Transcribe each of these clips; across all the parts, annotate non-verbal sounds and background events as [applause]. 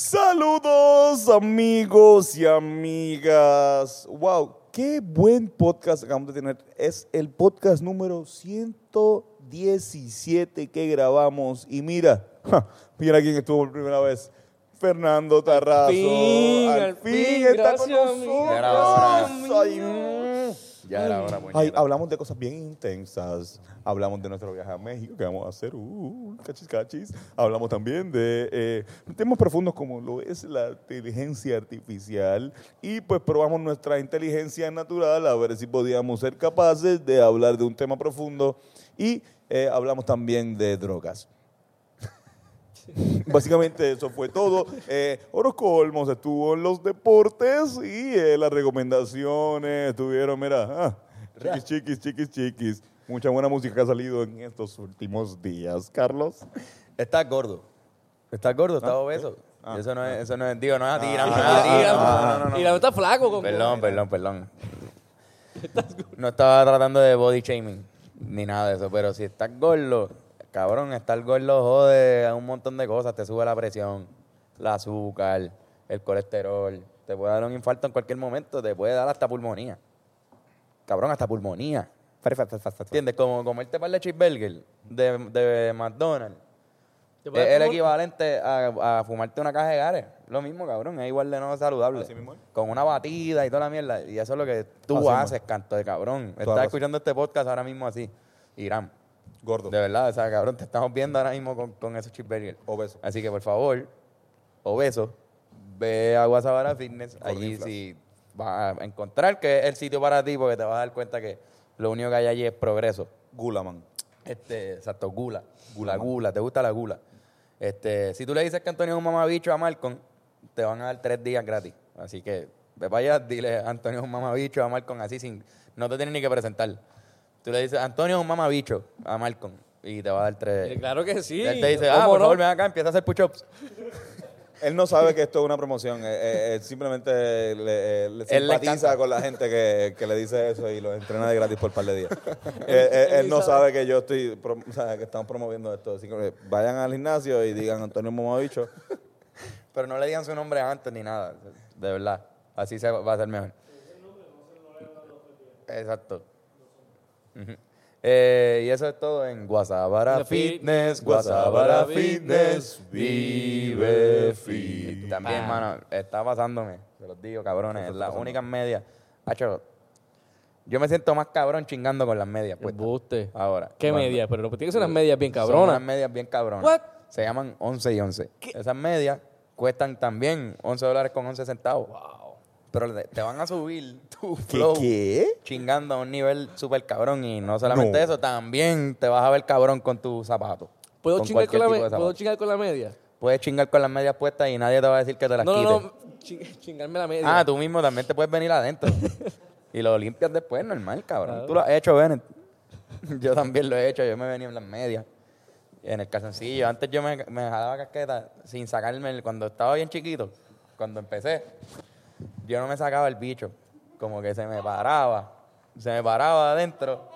Saludos amigos y amigas. Wow, qué buen podcast acabamos de tener. Es el podcast número 117 que grabamos. Y mira, [laughs] ja, mira quién estuvo por primera vez. Fernando Tarrazo. fin, al fin, está con gracias, amigo. nosotros. Ay, mm. Ya era hora, Ay, hablamos de cosas bien intensas. Hablamos de nuestro viaje a México que vamos a hacer. Uh, cachis, cachis. Hablamos también de eh, temas profundos como lo es la inteligencia artificial. Y pues probamos nuestra inteligencia natural a ver si podíamos ser capaces de hablar de un tema profundo. Y eh, hablamos también de drogas. [laughs] Básicamente eso fue todo. Eh, Oro Colmos estuvo en los deportes y eh, las recomendaciones estuvieron, mira, ah, chiquis, chiquis, chiquis, chiquis. Mucha buena música que ha salido en estos últimos días. Carlos. Estás gordo. Estás gordo, estás obeso. Ah. eso no es, eso no es, digo, no es a ti, Ah, no ah, ah, no, no. Y la está flaco. Con Perdón, perdón, [laughs] perdón. No estaba tratando de body shaming ni nada de eso, pero si estás gordo, cabrón, estar gordo jode a un montón de cosas. Te sube la presión, el azúcar, el colesterol. Te puede dar un infarto en cualquier momento, te puede dar hasta pulmonía. Cabrón, hasta pulmonía. ¿Entiendes? Como comerte par de cheeseburger de, de McDonald's. Es el equivalente a, a fumarte una caja de gares. Lo mismo, cabrón. Es igual de no saludable. Así mismo es. Con una batida y toda la mierda. Y eso es lo que tú Así mismo haces, canto de cabrón. Estás escuchando este podcast ahora mismo así. Irán. Gordo. De verdad, o sea, cabrón, te estamos viendo ahora mismo con, con esos cheeseburgers. Obeso. Así que, por favor, obeso, ve a Guasabara Fitness. Allí sí vas a encontrar que es el sitio para ti porque te vas a dar cuenta que lo único que hay allí es progreso. Gulaman. Este, exacto, gula. Gula, gula. ¿Te gusta la gula? Este, si tú le dices que Antonio es un mamabicho a Malcolm, te van a dar tres días gratis. Así que ve para allá, dile Antonio es un mamabicho a Malcolm así sin... No te tienes ni que presentar. Tú le dices Antonio es un mamabicho a Malcolm y te va a dar tres... Eh, Claro que sí. Él te dice, ¿Cómo ah, por no? favor, ven acá, empieza a hacer push-ups. [laughs] Él no sabe que esto es una promoción. eh, eh, él simplemente le, eh, le simpatiza con la gente que, que le dice eso y lo entrena de gratis por un par de días. [laughs] Eh, eh, él no sabe que yo estoy, o sea, que estamos promoviendo esto. Así que vayan al gimnasio y digan Antonio Momabicho. [laughs] Pero no le digan su nombre antes ni nada. De verdad. Así se va va a ser mejor. Exacto. Eh, y eso es todo en Guasabara Fitness, Guasabara Fitness, vive fit. También, Ah. mano, está pasándome, se los digo, cabrones, las únicas medias. Hacho, yo me siento más cabrón chingando con las medias puestas. Embuste. Ahora. ¿Qué Cuando- media? Pero tiene que ser unas medias bien son cabronas. unas medias bien cabronas. What? Se llaman 11 y 11. Esas medias cuestan también 11 dólares con 11 centavos. Pero te, te van a subir [laughs] tu flow qué? chingando a un nivel súper cabrón. Y no solamente No. eso, también te vas a ver cabrón con tus zapatos. ¿Puedo, chingar cualquier con la tipo me- de ¿Puedo zapato. chingar con la media? Puedes chingar con las medias puestas y nadie te va a decir que te las No, quites. no, no. [laughs] ching- chingarme la media. Ah, tú mismo también te puedes venir adentro. [laughs] y lo limpias después, normal, cabrón. Claro. Tú lo has hecho, Bennett. yo también lo he hecho. Yo me venía en las medias. En el calzoncillo. Antes yo me, me jalaba casqueta sin sacarme. el- cuando estaba bien chiquito, cuando empecé, yo no me sacaba el bicho. Como que se me paraba. Se me paraba adentro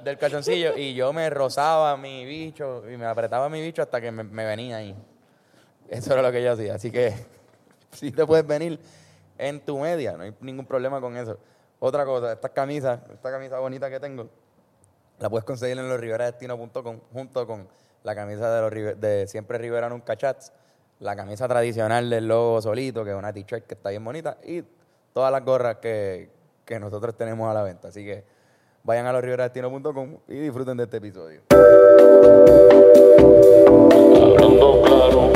del calzoncillo y yo me rozaba mi bicho y me apretaba mi bicho hasta que me, venía ahí. Eso era lo que yo hacía. Así que [laughs] sí te puedes venir en tu media, no hay ningún problema con eso. Otra cosa, estas camisas, esta camisa bonita que tengo, la puedes conseguir en losriveradestino.com junto con la camisa de, los de Siempre Rivera Nunca Chats, la camisa tradicional del logo solito, que es una t-shirt que está bien bonita, y todas las gorras que, que nosotros tenemos a la venta. Así que vayan a losriveradestino.com y disfruten de este episodio. Hablando claro.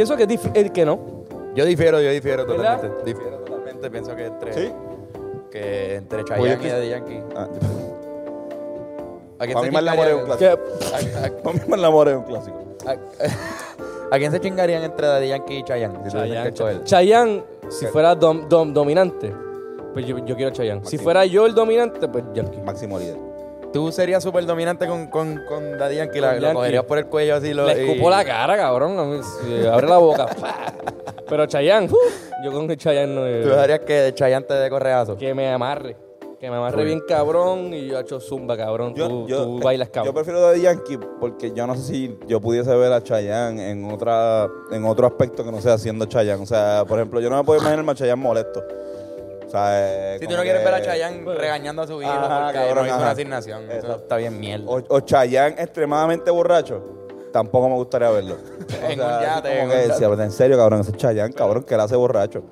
Pienso, que, es eh, que no. Yo difiero, yo difiero ¿Verdad? totalmente. Difiero totalmente. Pienso que entre, ¿Sí? que entre Chayanne y Daddy Yankee. Ah, ¿A quién [laughs] Para mí, amor es un clásico. A- a- Para mí, amor es un clásico. a- ¿A quién se chingarían entre Daddy Yankee y Chayanne? Si Chayanne? Chayanne, si fuera dom- dom- dominante, pues yo, yo quiero Chayanne. Si fuera yo el dominante, pues Yankee. Máximo líder. Tú serías súper dominante con, con, con Daddy Yankee, la- Con lo Yankee. cogerías por el cuello así. Lo, Le y- escupo la cara, cabrón. abre la boca. ¡pa! Pero Chayanne, yo con el Chayanne no Tú dejarías que Chayanne te dé correazo. Que me amarre. Que me amarre bien cabrón y yo he hecho zumba, cabrón. tú, tú bailas Yo cabrón. prefiero Daddy Yankee porque yo no sé si yo pudiese ver a Chayanne en otra en otro aspecto que no sea haciendo Chayanne. O sea, por ejemplo, yo no me puedo imaginar a Chayanne molesto. O sea, eh, Si tú no quieres ver a Chayanne regañando a su hijo Ajá, porque cabrón, no hizo una asignación. Eso está bien mierda. O, o Chayanne extremadamente borracho, tampoco me gustaría verlo. [laughs] En un yate, así en como un que, yate. sí, en serio, cabrón, ese es Chayanne, cabrón, que él hace borracho.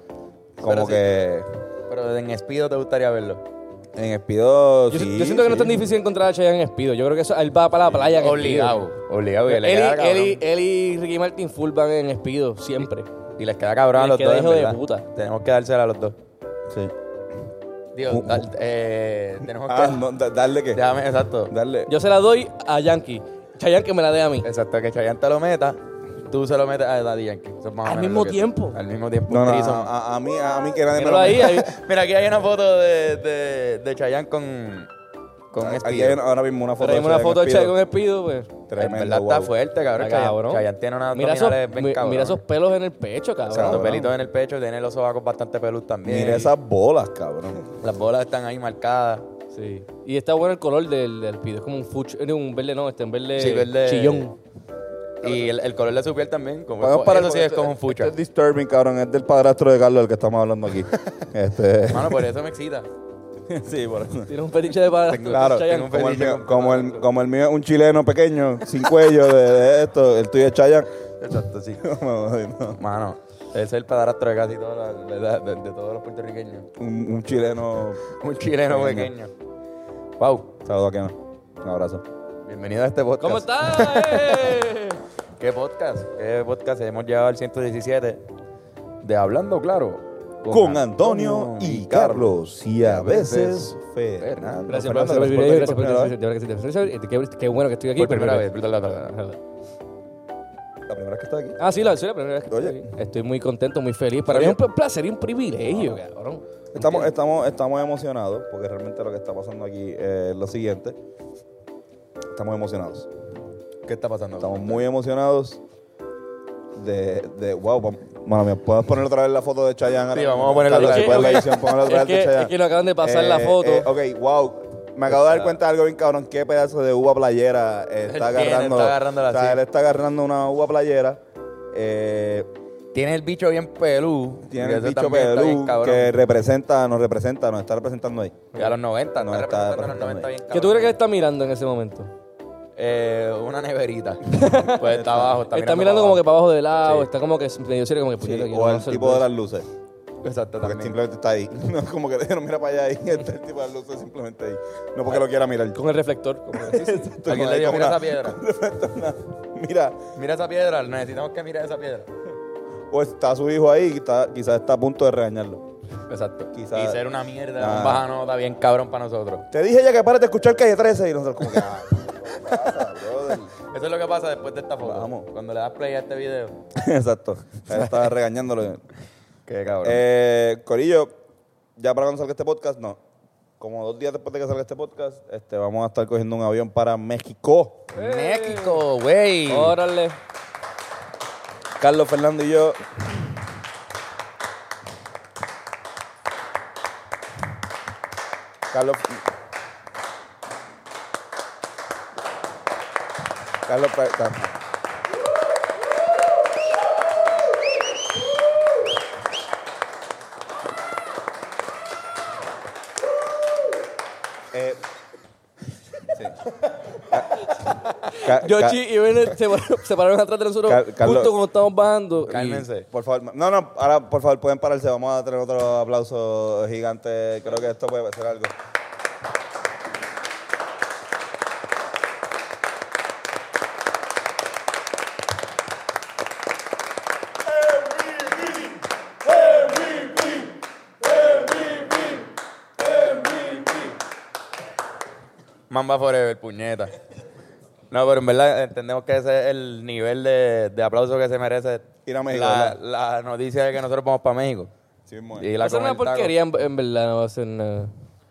Como Pero sí. que Pero en Espido te gustaría verlo. en Espido, Yo, sí, yo siento que no es tan difícil encontrar a Chayanne en Espido. Yo creo que eso, él va para la playa. Obligado. Obligado. Y Él, queda él y, él y Ricky Martin full van en Espido, siempre. Y les queda cabrón a Les los queda dos. hijo de verdad. puta. Tenemos que dársela a los dos. Sí. Digo, Uh, eh, tenemos Ah, que. no, da- darle que. Déjame, exacto. Darle. Yo se la doy a Yankee. Chayanne que me la dé a mí. Exacto, que Chayanne te lo meta, tú se lo metes a Daddy Yankee. Eso es más o Al menos mismo lo que- tiempo. Al mismo tiempo. No, un no, threesome. a, a- a mí, a mí que nadie me Míralo lo ahí, ahí. Mira, aquí hay una foto de, de, de Chayanne con, con Aquí Espido. hay ahora mismo una foto. Traemos una foto de. Chayanne con Espido, pues. En Tremendo, verdad está fuerte, cabrón. Está cabrón. Chayanne tiene unas Mira esos, abdominales bien mi- cabrón. mira esos pelos en el pecho, cabrón. Exacto, cabrón. pelitos en el pecho, tiene los sobacos bastante pelus también. Mira esas bolas, cabrón. Las bolas están ahí marcadas. Sí. Y está bueno el color del, del Espido. Es como un fuch, eh, un verde, no, este en verde, Sí, verde- chillón. Y el, el color de su piel también. Como Vamos para eso sí es como un fucha. Este es disturbing, cabrón. Es del padrastro de Carlos el que estamos hablando aquí. [laughs] este. Mano, por eso me excita. [laughs] sí, por eso. Tiene un fetiche de para Claro, Chayanne. tengo un como el, mío, como, el, padrastro. como el mío es un chileno pequeño, sin cuello de, de esto, el tuyo es Chayanne. Exacto, sí. [laughs] Mano, ese es el padrastro de casi toda de, de todos los puertorriqueños. un chileno. [laughs] Un chileno Pequeño. pequeño. Wow. Saludos a Kena. Un abrazo. Bienvenido a este podcast. ¿Cómo estás? ¿Qué podcast? ¿Qué podcast? Hemos llegado al 117 de Hablando Claro. Con Antonio y Carlos. Y a veces Fernando. Gracias por Fernando, privilegio, gracias por Qué bueno que estoy aquí. Por primera vez. La primera vez que estás aquí. Ah, sí, la, sí, la primera vez que Oye. estoy aquí. Estoy muy contento, muy feliz. Para mí es un placer y un privilegio, cabrón. Estamos, estamos, estamos emocionados porque realmente lo que está pasando aquí es lo siguiente. Estamos emocionados. ¿Qué está pasando? Estamos muy emocionados de, de wow, vam- mano mía, ¿puedes poner otra vez la foto de Chayanne? Sí, vamos a ponerla Carlos, otra vez. la edición, otra Es vez de que, Chayanne. es que nos acaban de pasar la Eh, foto. eh, ok, wow. Me acabo de dar cuenta de algo bien cabrón. Qué pedazo de uva playera eh, está Él tiene, agarrando. está agarrándola o sea, así. él está agarrando una uva playera. Eh, Tiene el bicho bien pelú. tiene el bicho pelú cabrón. que representa, nos representa, nos está representando ahí. Y a los 90, No, está representando a los 90 bien ¿Qué cabrón. tú crees que está mirando en ese momento? Eh, una neverita. [laughs] pues está abajo. Está, Está, mirando como que para abajo del lado, Sí. está como que medio serio, como que puñeta, quiero o el hacer tipo de las luces. Exacto, Porque también. simplemente está ahí. [laughs] No es como que dijeron, mira para allá y está el tipo de las luces simplemente ahí. No porque lo quiera mirar. Con el reflector. Como [laughs] que, sí, sí. Exacto, Alguien no, le hay dijo, como mira una- esa piedra. Mira, Mira esa piedra. Necesitamos que mire esa piedra. o está su hijo ahí y está, quizás está a punto de regañarlo. Exacto. Quizá- Y ser una mierda, Ah. un baja nota bien cabrón para nosotros. Te dije ya que pares de escuchar Calle 13 y nosotros como que, ah, ¿qué pasa, brother? Eso es lo que pasa después de esta foto. Vamos. Cuando le das play a este video. [laughs] Exacto. Él estaba regañándolo. Qué cabrón. Eh, Corillo, ya para cuando salga este podcast, no. Como dos días después de que salga este podcast, este, vamos a estar cogiendo un avión para México. México, güey. Órale. Carlos, Fernando y yo. Carlos. Carlos. Car- Eh, sí. Ca- ca- Yoshi y Ben se, pararon- se pararon atrás de nosotros Carlos- justo cuando estábamos bajando. y- Cálmense. Por favor, no, no, ahora por favor pueden pararse, vamos a tener otro aplauso gigante, creo que esto puede ser algo. Mamba Forever, puñeta. No, pero en verdad entendemos que ese es el nivel de, de aplauso que se merece Ir a México, la, ¿verdad? la noticia de que nosotros vamos para México. Sí, mismo es. Y Va la a ser una come el taco. porquería, en, en verdad, no va a ser nada.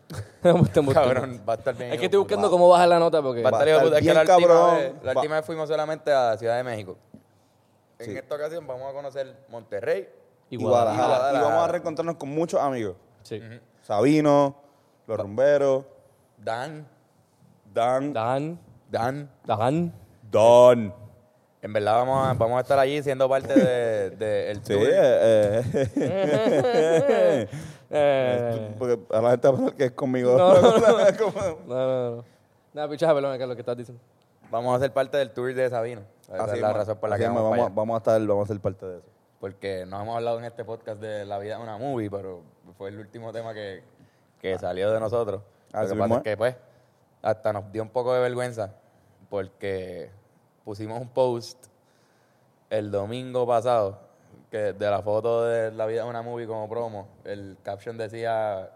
[laughs] Me embustando. Cabrón, va a estar bien. Es que estoy buscando cómo bajar la nota porque... Va a Va a estar hijo de puta. estar Es que la última, cabrón. vez, la Va- última vez fuimos solamente a Ciudad de México. En Sí. esta ocasión vamos a conocer Monterrey. Y Y Guadalajara. Guadalajara. Y vamos a reencontrarnos con muchos amigos. Sí. Sabino, los rumberos, Dan. Dan, Dan, Dan. Dan. Don. En verdad vamos a, vamos a estar allí siendo parte de, de el Sí, tour. eh, eh. [laughs] Eh, Porque a la gente va a pensar que es conmigo. No, no, no, [laughs] no, no. Nada, pichaje, perdón, que es lo que estás diciendo. Vamos a ser parte del tour de Sabino. Esa Así es la razón por la que mismo, vamos, para vamos, allá. vamos a estar, vamos a ser parte de eso. Porque no hemos hablado en este podcast de la vida de una movie, pero fue el último tema que, que salió de nosotros. Lo Así que pasa es es. que, pues, hasta nos dio un poco de vergüenza porque pusimos un post el domingo pasado que de la foto de la vida de una movie como promo. El caption decía: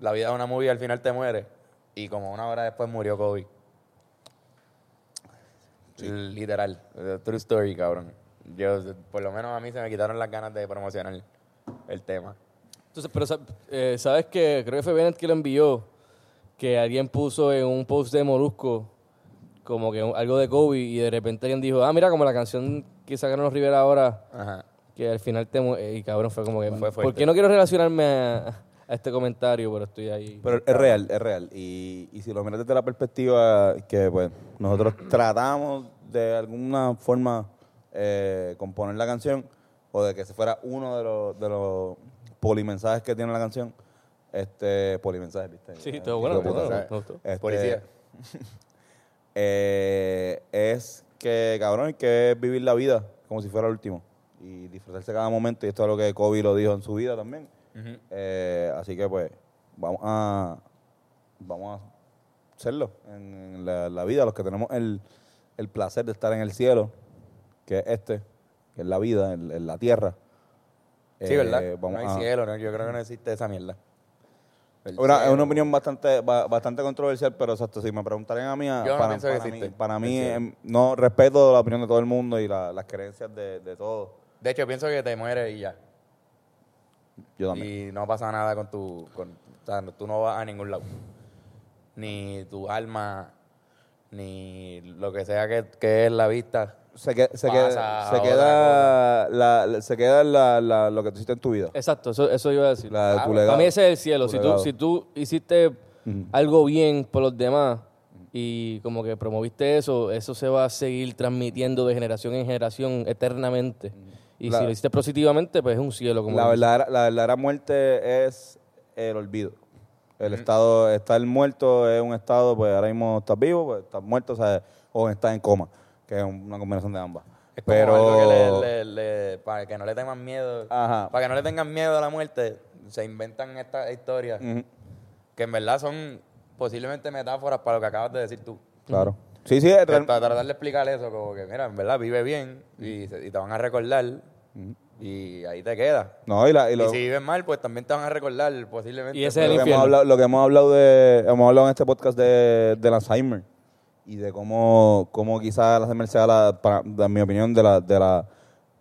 La vida de una movie al final te muere. Y como una hora después murió Kobe. Literal. True story, cabrón. Yo, por lo menos a mí se me quitaron las ganas de promocionar el tema. Entonces, pero eh, sabes que creo que fue Bennett que lo envió, que alguien puso en un post de Molusco como que un- algo de Kobe y de repente alguien dijo, ah, mira, como la canción que sacaron los Rivera ahora, Ajá. que al final te... mu- Y cabrón, fue como que... Fue fuerte. ¿Por qué no quiero relacionarme a, a este comentario? Pero estoy ahí. Pero es real, es real. Y, y si lo miras desde la perspectiva que pues nosotros tratamos de alguna forma eh, componer la canción o de que se fuera uno de los, de los polimensajes que tiene la canción, este polimensajes, ¿viste? Sí, Eh, todo bueno. Este, Policía. [laughs] eh, es que, cabrón, hay que vivir la vida como si fuera el último y disfrutarse cada momento. Y esto es lo que Kobe lo dijo en su vida también. Eh, así que, pues, vamos a, vamos a hacerlo en la, la vida, los que tenemos el, el placer de estar en el cielo, que es este, que es la vida, en, en la tierra. Sí, Eh, ¿verdad? Vamos no hay a- cielo, ¿no? yo creo que no existe esa mierda. El Una, es una opinión bastante ba- bastante controversial, pero exacto, si me preguntarían a mí, a- Yo no para, pienso que para mí, existe para mí, em, no respeto la opinión de todo el mundo y la- las creencias de, de todos. De hecho, pienso que te mueres y ya. Yo también. Y no pasa nada con tu... Con, o sea, tú no vas a ningún lado. Ni tu alma, ni lo que sea que, que es la vista. Se, que- se, pasa queda, se queda, la, la- se queda la, la- lo que tú hiciste en tu vida. Exacto, eso, eso iba a decir. La de tu Claro. legado. Para mí ese es el cielo. Tu Si tú, legado. si tú hiciste algo bien por los demás y como que promoviste eso, eso se va a seguir transmitiendo de generación en generación eternamente. Y La- si lo hiciste positivamente, pues es un cielo. Como La verdadera, la verdadera muerte es el olvido. El estado, estar muerto es un estado, pues ahora mismo estás vivo, pues estás muerto, o, sea, o estás en coma, que es una combinación de ambas. Es como Pero, algo que le- le- le- para que no le tengan miedo. Ajá. Para que no le tengan miedo a la muerte, se inventan estas historias que en verdad son posiblemente metáforas para lo que acabas de decir tú. claro. Sí, sí, Para tratar de explicar eso, como que, mira, en verdad vive bien y te van a recordar y ahí te quedas. no, y, la, y Y, lo, si vives mal, pues también te van a recordar posiblemente. Y ese es lo el que, hemos hablado, lo que hemos hablado de, hemos hablado en este podcast de, del Alzheimer y de cómo, cómo quizás el Alzheimer sea la, para, en mi opinión, de la, de la,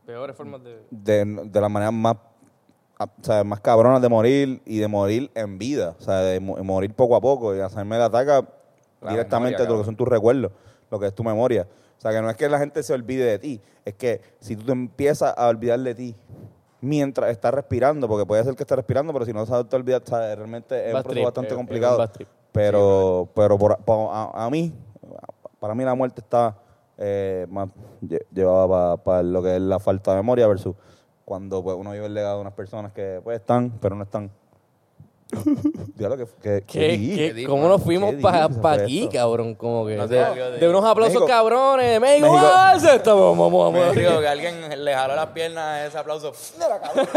Peores formas de... de, de la manera más, a- o sea, más cabrona de morir y de morir en vida, o sea, de mo- morir poco a poco. Y Alzheimer ataca La directamente memoria, de lo que son tus recuerdos, lo que es tu memoria. O sea, que no es que la gente se olvide de ti, es que si tú te empiezas a olvidar de ti mientras estás respirando, porque puede ser que estés respirando, pero si no sabes te olvidas, sea, realmente es Bad un proceso bastante un complicado. Pero, pero por, por- a, a mí, para mí la muerte está eh, más lle- llevada para lo que es la falta de memoria versus cuando pues, uno vive el legado de unas personas que pues están, pero no están. [laughs] Diablo, que, que, ¿Qué, deep. qué- deep, ¿Cómo nos fuimos para fue aquí, esto. cabrón? Como que... No de, sé, algo de- de unos aplausos México- cabrones. México, México- vamos a hacer esto. Vamos, vamos, digo [laughs] que alguien le jaló las piernas a ese aplauso. [laughs] Mira, cabrón.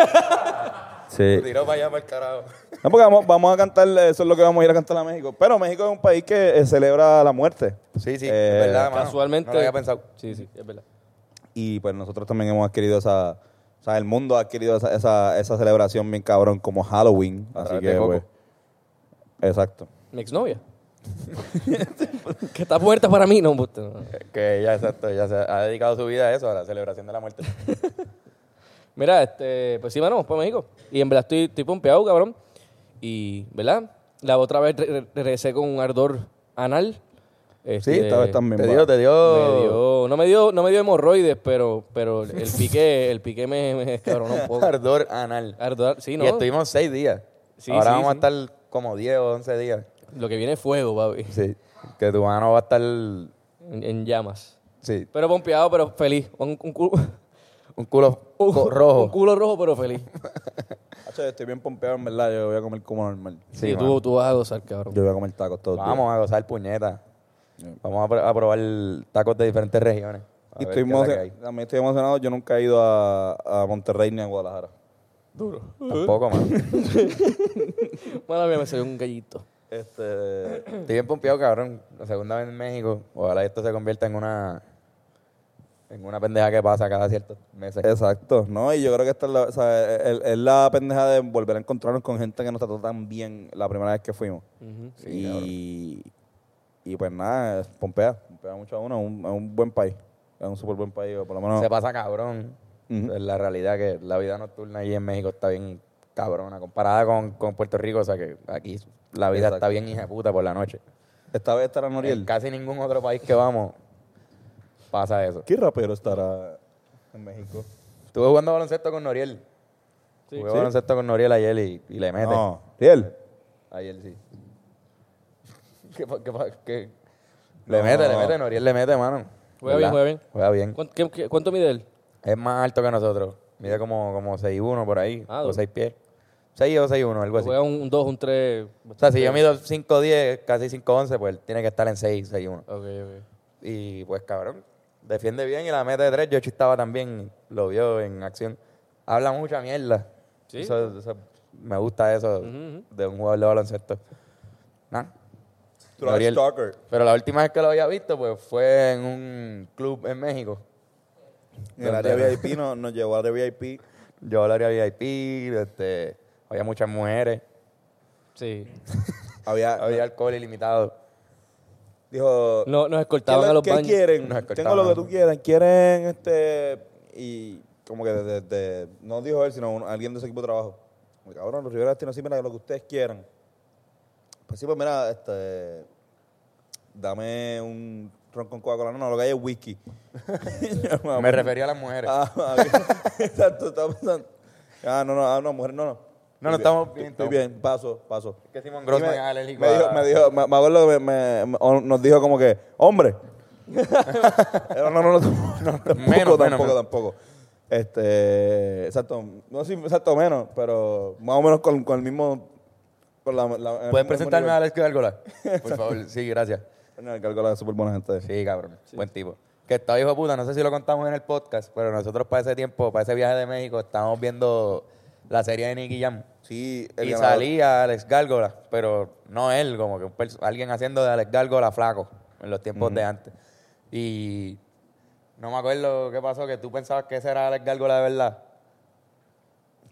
Sí. Lo tiró para allá, para el carajo. No, porque vamos, vamos a cantar, eso es lo que vamos a ir a cantar a México. Pero México es un país que eh, celebra la muerte. Sí, sí, Eh, es verdad, mano. Casualmente... No lo había pensado. Sí, sí, es verdad. Y pues nosotros también hemos adquirido esa, o sea, el mundo ha adquirido esa, esa, esa celebración bien cabrón como Halloween. Así que, Coco. pues, exacto. Mi exnovia. [laughs] que está muerta para mí. No, puta, no. Que ella, exacto, ella se ha dedicado su vida a eso, a la celebración de la muerte. [laughs] Mira, este, pues sí, mano, vamos para México. Y en verdad estoy, estoy pompeado, cabrón. Y, ¿verdad? La otra vez re- re- regresé con un ardor anal. Sí, Este, esta vez también. te dio, te me dio... dio- no me dio, no me dio hemorroides, pero, pero el pique, el pique me, me un poco. ardor anal. Ardor, sí, ¿no? Y estuvimos seis días. Sí, Ahora sí, vamos a sí. estar como 10 o 11 días. Lo que viene es fuego, papi. Sí. Que tu mano va a estar... En, en llamas. Sí. Pero pompeado, pero feliz. Un, un culo, [laughs] Un culo un- rojo. Un culo rojo, pero feliz. [laughs] Hacho, estoy bien pompeado, en verdad. Yo voy a comer como normal. Sí, Sí, tú, tú vas a gozar, cabrón. Yo voy a comer tacos días. Vamos a gozar puñeta. Vamos a, pr- a probar tacos de diferentes regiones. A Y estoy también estoy emocionado. Yo nunca he ido a, a Monterrey ni a Guadalajara. Tampoco, mano. [laughs] Bueno, mira, me salió un gallito. Este, Estoy bien pompeado, cabrón. La segunda vez en México. Ojalá esto se convierta en una... En una pendeja que pasa cada ciertos meses. exacto, ¿no? Y yo creo que esta es la, o sea, es- es la pendeja de volver a encontrarnos con gente que nos trató tan bien la primera vez que fuimos. y, y pues nada, es Pompea, Pompea mucho a uno, es un, es un buen país, es un súper buen país, por lo menos... Se pasa cabrón. Ujú. Es la realidad que la vida nocturna allí en México está bien cabrona. Comparada con, con Puerto Rico, o sea que aquí la vida Exacto. está bien hija de puta por la noche. Esta vez estará En Noriel. casi ningún otro país que vamos pasa eso. ¿Qué rapero estará en México? Estuve jugando baloncesto con Noriel. Sí. Jugué ¿Sí? baloncesto con Noriel ayer y, y le mete. No, ¿Riel? Ayer sí. ¿Qué, pa- qué, pa- qué? Le mete, le No. mete, Noriel le mete, mano. Juega bien, juega bien. Juega bien. ¿Cuánto, qué- qué- cuánto mide él? Es más alto que nosotros. Mide como, como 6'1 por ahí. Ah, o dos. 6 pies. 6 o 6'1, algo así. Juega un 2, un 3. O sea, si yo mido 5'10, casi 5'11, pues él tiene que estar en 6, 6'1. Ok, ok. Y pues cabrón, defiende bien y la mete de 3. Yo estaba también, lo vio en acción. Habla mucha mierda. Sí. Eso- eso- me gusta eso Ujú, ujú. de un jugador de baloncesto. Nah. Trash Noriel. talker. Pero la última vez que lo había visto, pues fue en un club en México. En el área VIP no- nos llevó al [laughs] área VIP. Yo al área VIP, este, había muchas mujeres, Sí. [laughs] Había, había alcohol ilimitado. dijo, No, nos ¿qué, escoltaban a los qué baños. quieren? Nos. Tengo lo que tú quieras. ¿Quieren este...? Y como que de, de- de- no dijo él, sino un- alguien de su equipo de trabajo. Como, cabrón, los Rivera Destino, sí, mira, lo que ustedes quieran. Pues sí, pues mira, este... Dame un ron con Coca-Cola. No, no, lo que hay es whisky. [laughs] Me refería a las mujeres. Ah, [laughs] exacto, estaba pensando. Ah, no, no, ah, no, mujer, no, no. No, no, estamos bien, Estoy bien, paso, paso. que Simon Grossman es alérgico me dijo, me dijo, me, acuerdo que me, nos dijo como que, hombre. [laughs] Pero no, no, no, tampoco, Menos, tampoco, tampoco. Este, exacto, no sé, exacto, menos, pero más o menos con, con el mismo, ¿Puedes presentarme a. Alex Gárgola? Por favor, sí, gracias. No, el Gárgola es súper buena gente. Sí, cabrón, buen tipo. Que estaba hijo de puta, no sé si lo contamos en el podcast, pero nosotros para ese tiempo, para ese viaje de México, estábamos viendo la serie de Nicky Jam. Sí, el Y ganador- salía Alex Gárgola, pero no él, como que un alguien haciendo de Alex Gárgola flaco en los tiempos de antes. Y no me acuerdo qué pasó, que tú pensabas que ese era Alex Gárgola de verdad.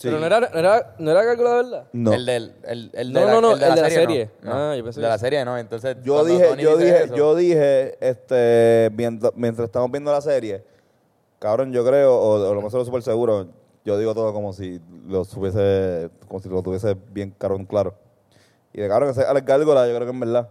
Sí. Pero no era, no era, no era Gárgola de verdad. No. El, del, el, el No, de la, no, no, el de la el de la serie. serie. No, Ah, no. yo pensé de que la sí. serie no. Entonces, Yo cuando dije, Tony yo dice dije, eso- yo dije, este, viendo- mientras estamos viendo la serie, cabrón, yo creo, o, o lo más seguro súper seguro, yo digo todo como si lo supiese, como si lo tuviese bien cabrón claro. Y de cabrón, ese Alex Gárgola, yo creo que es verdad.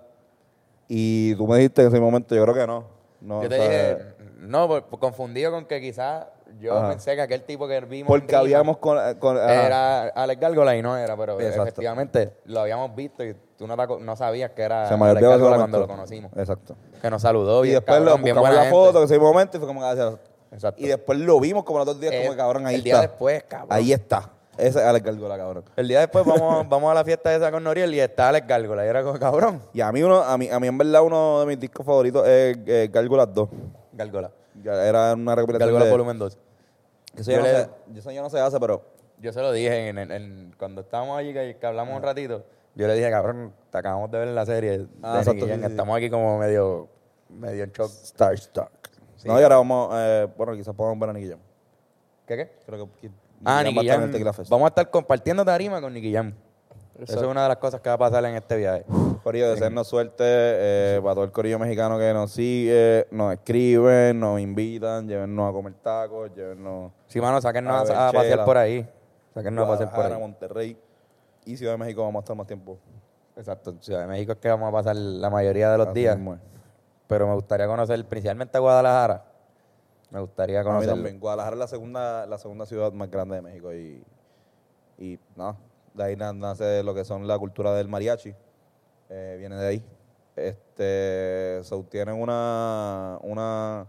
Y tú me dijiste en ese momento, yo creo que no. no Yo te o sea, dije, no, por- por confundido con que quizás yo Ajá. pensé que aquel tipo que vimos. Porque habíamos con... Era Alex Gárgola y no era, pero Exacto. efectivamente lo habíamos visto y tú no, sabías que era se me Alex Gárgola cuando lo conocimos. Exacto. Que nos saludó Y después lo bien buena la gente. foto en ese momento y fue como... Exacto. Y después lo vimos como los dos días, Eh, como cabrón, ahí el día está. después, cabrón. Ahí está. Ese es Alex Gárgola, cabrón. El día después vamos, [laughs] vamos a la fiesta esa con Noriel y está Alex Gárgola. Y era como, cabrón, Y a mí, uno, a mí, a mí en verdad uno de mis discos favoritos es eh, Gárgolas 2. Gárgola. Ya Era una recopilación de... volumen 2. Eso ya, Yo no le- se, eso ya no se hace, pero... Yo se lo dije en, en- en- cuando estábamos allí, que, que hablamos un ratito. Yo le dije, cabrón, te acabamos de ver en la serie. Ah, exacto, sí, sí. Estamos aquí como medio, medio en shock. Starstruck. Sí. No, y ahora vamos... Eh, bueno, quizás podamos ver a Nicky Jam. ¿Qué qué? Creo que... que Ah, Nicky Jam. Vamos a estar compartiendo tarima con Nicky Jam. Eso es una de las cosas que va a pasar en este viaje. Corillo, desearnos suerte eh, para todo el corillo mexicano que nos sigue, nos escriben, nos invitan, llévennos a comer tacos, llévennos Sí, mano, sáquennos A a, a pasear por ahí. Sáquennos a pasear por ahí. Monterrey y Ciudad de México vamos a estar más tiempo. Exacto. Ciudad de México es que vamos a pasar la mayoría de los Así días. mismo. Pero me gustaría conocer, principalmente a Guadalajara. Me gustaría conocer. Guadalajara es la segunda, la segunda ciudad más grande de México y, y no, de ahí na- nace lo que son la cultura del mariachi. Eh, viene de ahí. Este, so, tienen una, una,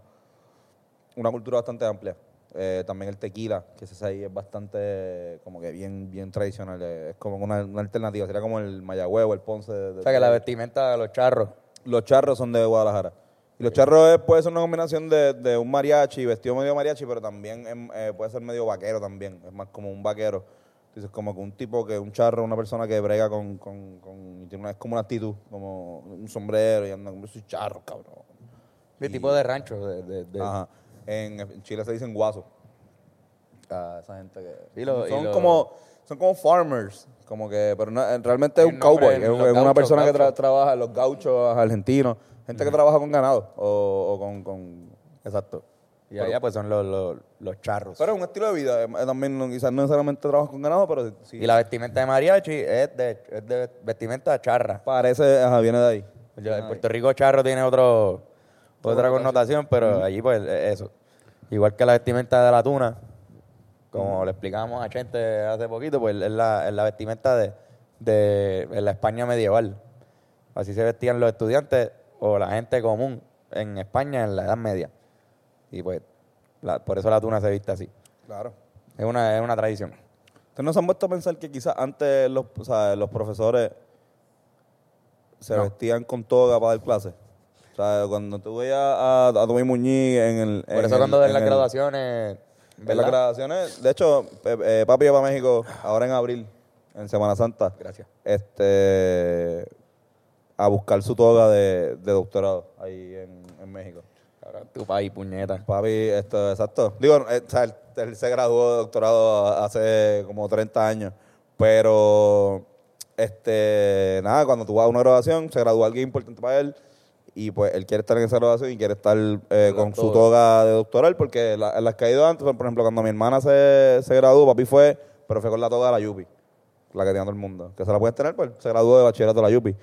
una cultura bastante amplia. Eh, también el tequila, que ese ahí es bastante, como que bien, bien tradicional. eh, Es como una, una alternativa. Sería como el Mayagüez o el Ponce. de- O sea, que la vestimenta de los charros. los charros son de Guadalajara. Y los charros es- puede ser una combinación de, de un mariachi, vestido medio mariachi, pero también eh, puede ser medio vaquero también. Es más como un vaquero. Entonces, como que un tipo que un charro, una persona que brega con, con, con- y tiene una, es como una actitud, como un sombrero y anda como soy charro, cabrón. De Y- tipo de rancho. De, de- de- Ajá. En, en Chile se dicen guaso. A esa gente que Y lo- y son lo- como son como farmers, como que pero no- realmente Hay es un cowboy, es, una gauchos, persona que tra- trabaja los gauchos argentinos, gente que trabaja con ganado o, o con, con exacto. Y allá pues son los, los, los charros. Pero es un estilo de vida, eh, también no- quizás no necesariamente trabajas con ganado, pero sí Y la vestimenta de mariachi es de, es de vestimenta charra. parece, ajá, viene de ahí. En Puerto Rico charro tiene otro, otra connotación, pero allí pues es eso. Igual que la vestimenta de la tuna, como le explicamos a Chente hace poquito, pues es la, es la vestimenta de, de en la España medieval. Así se vestían los estudiantes o la gente común en España en la Edad Media. Y pues la- por eso la tuna se viste así. Claro. Es una, es una tradición. ¿Ustedes no se han puesto a pensar que quizás antes los, o sea, los profesores se No. vestían con toga para dar clases? O sea, cuando tú veías a, a Tommy Muñiz en el... Por eso el- cuando den en las el- graduaciones... En ¿verdad? las graduaciones, de hecho, eh, eh, papi va a México ahora en abril, en Semana Santa. Gracias. Este, a buscar su toga de, de doctorado ahí en, en México. Cabrón, tu país, puñeta. Papi, esto, exacto. Digo, eh, o sea, él, él se graduó de doctorado hace como 30 años. Pero, este, nada, cuando tú vas a una graduación, se gradúa alguien importante para él. Y pues él quiere estar en esa graduación y quiere estar eh, con su toga de doctoral. Porque la, las que ha ido antes, por ejemplo, cuando mi hermana se, se graduó, papi fue, pero fue con la toga de la Yupi. La que tiene todo el mundo. Que se la puedes tener, pues se graduó de bachillerato de la Yupi.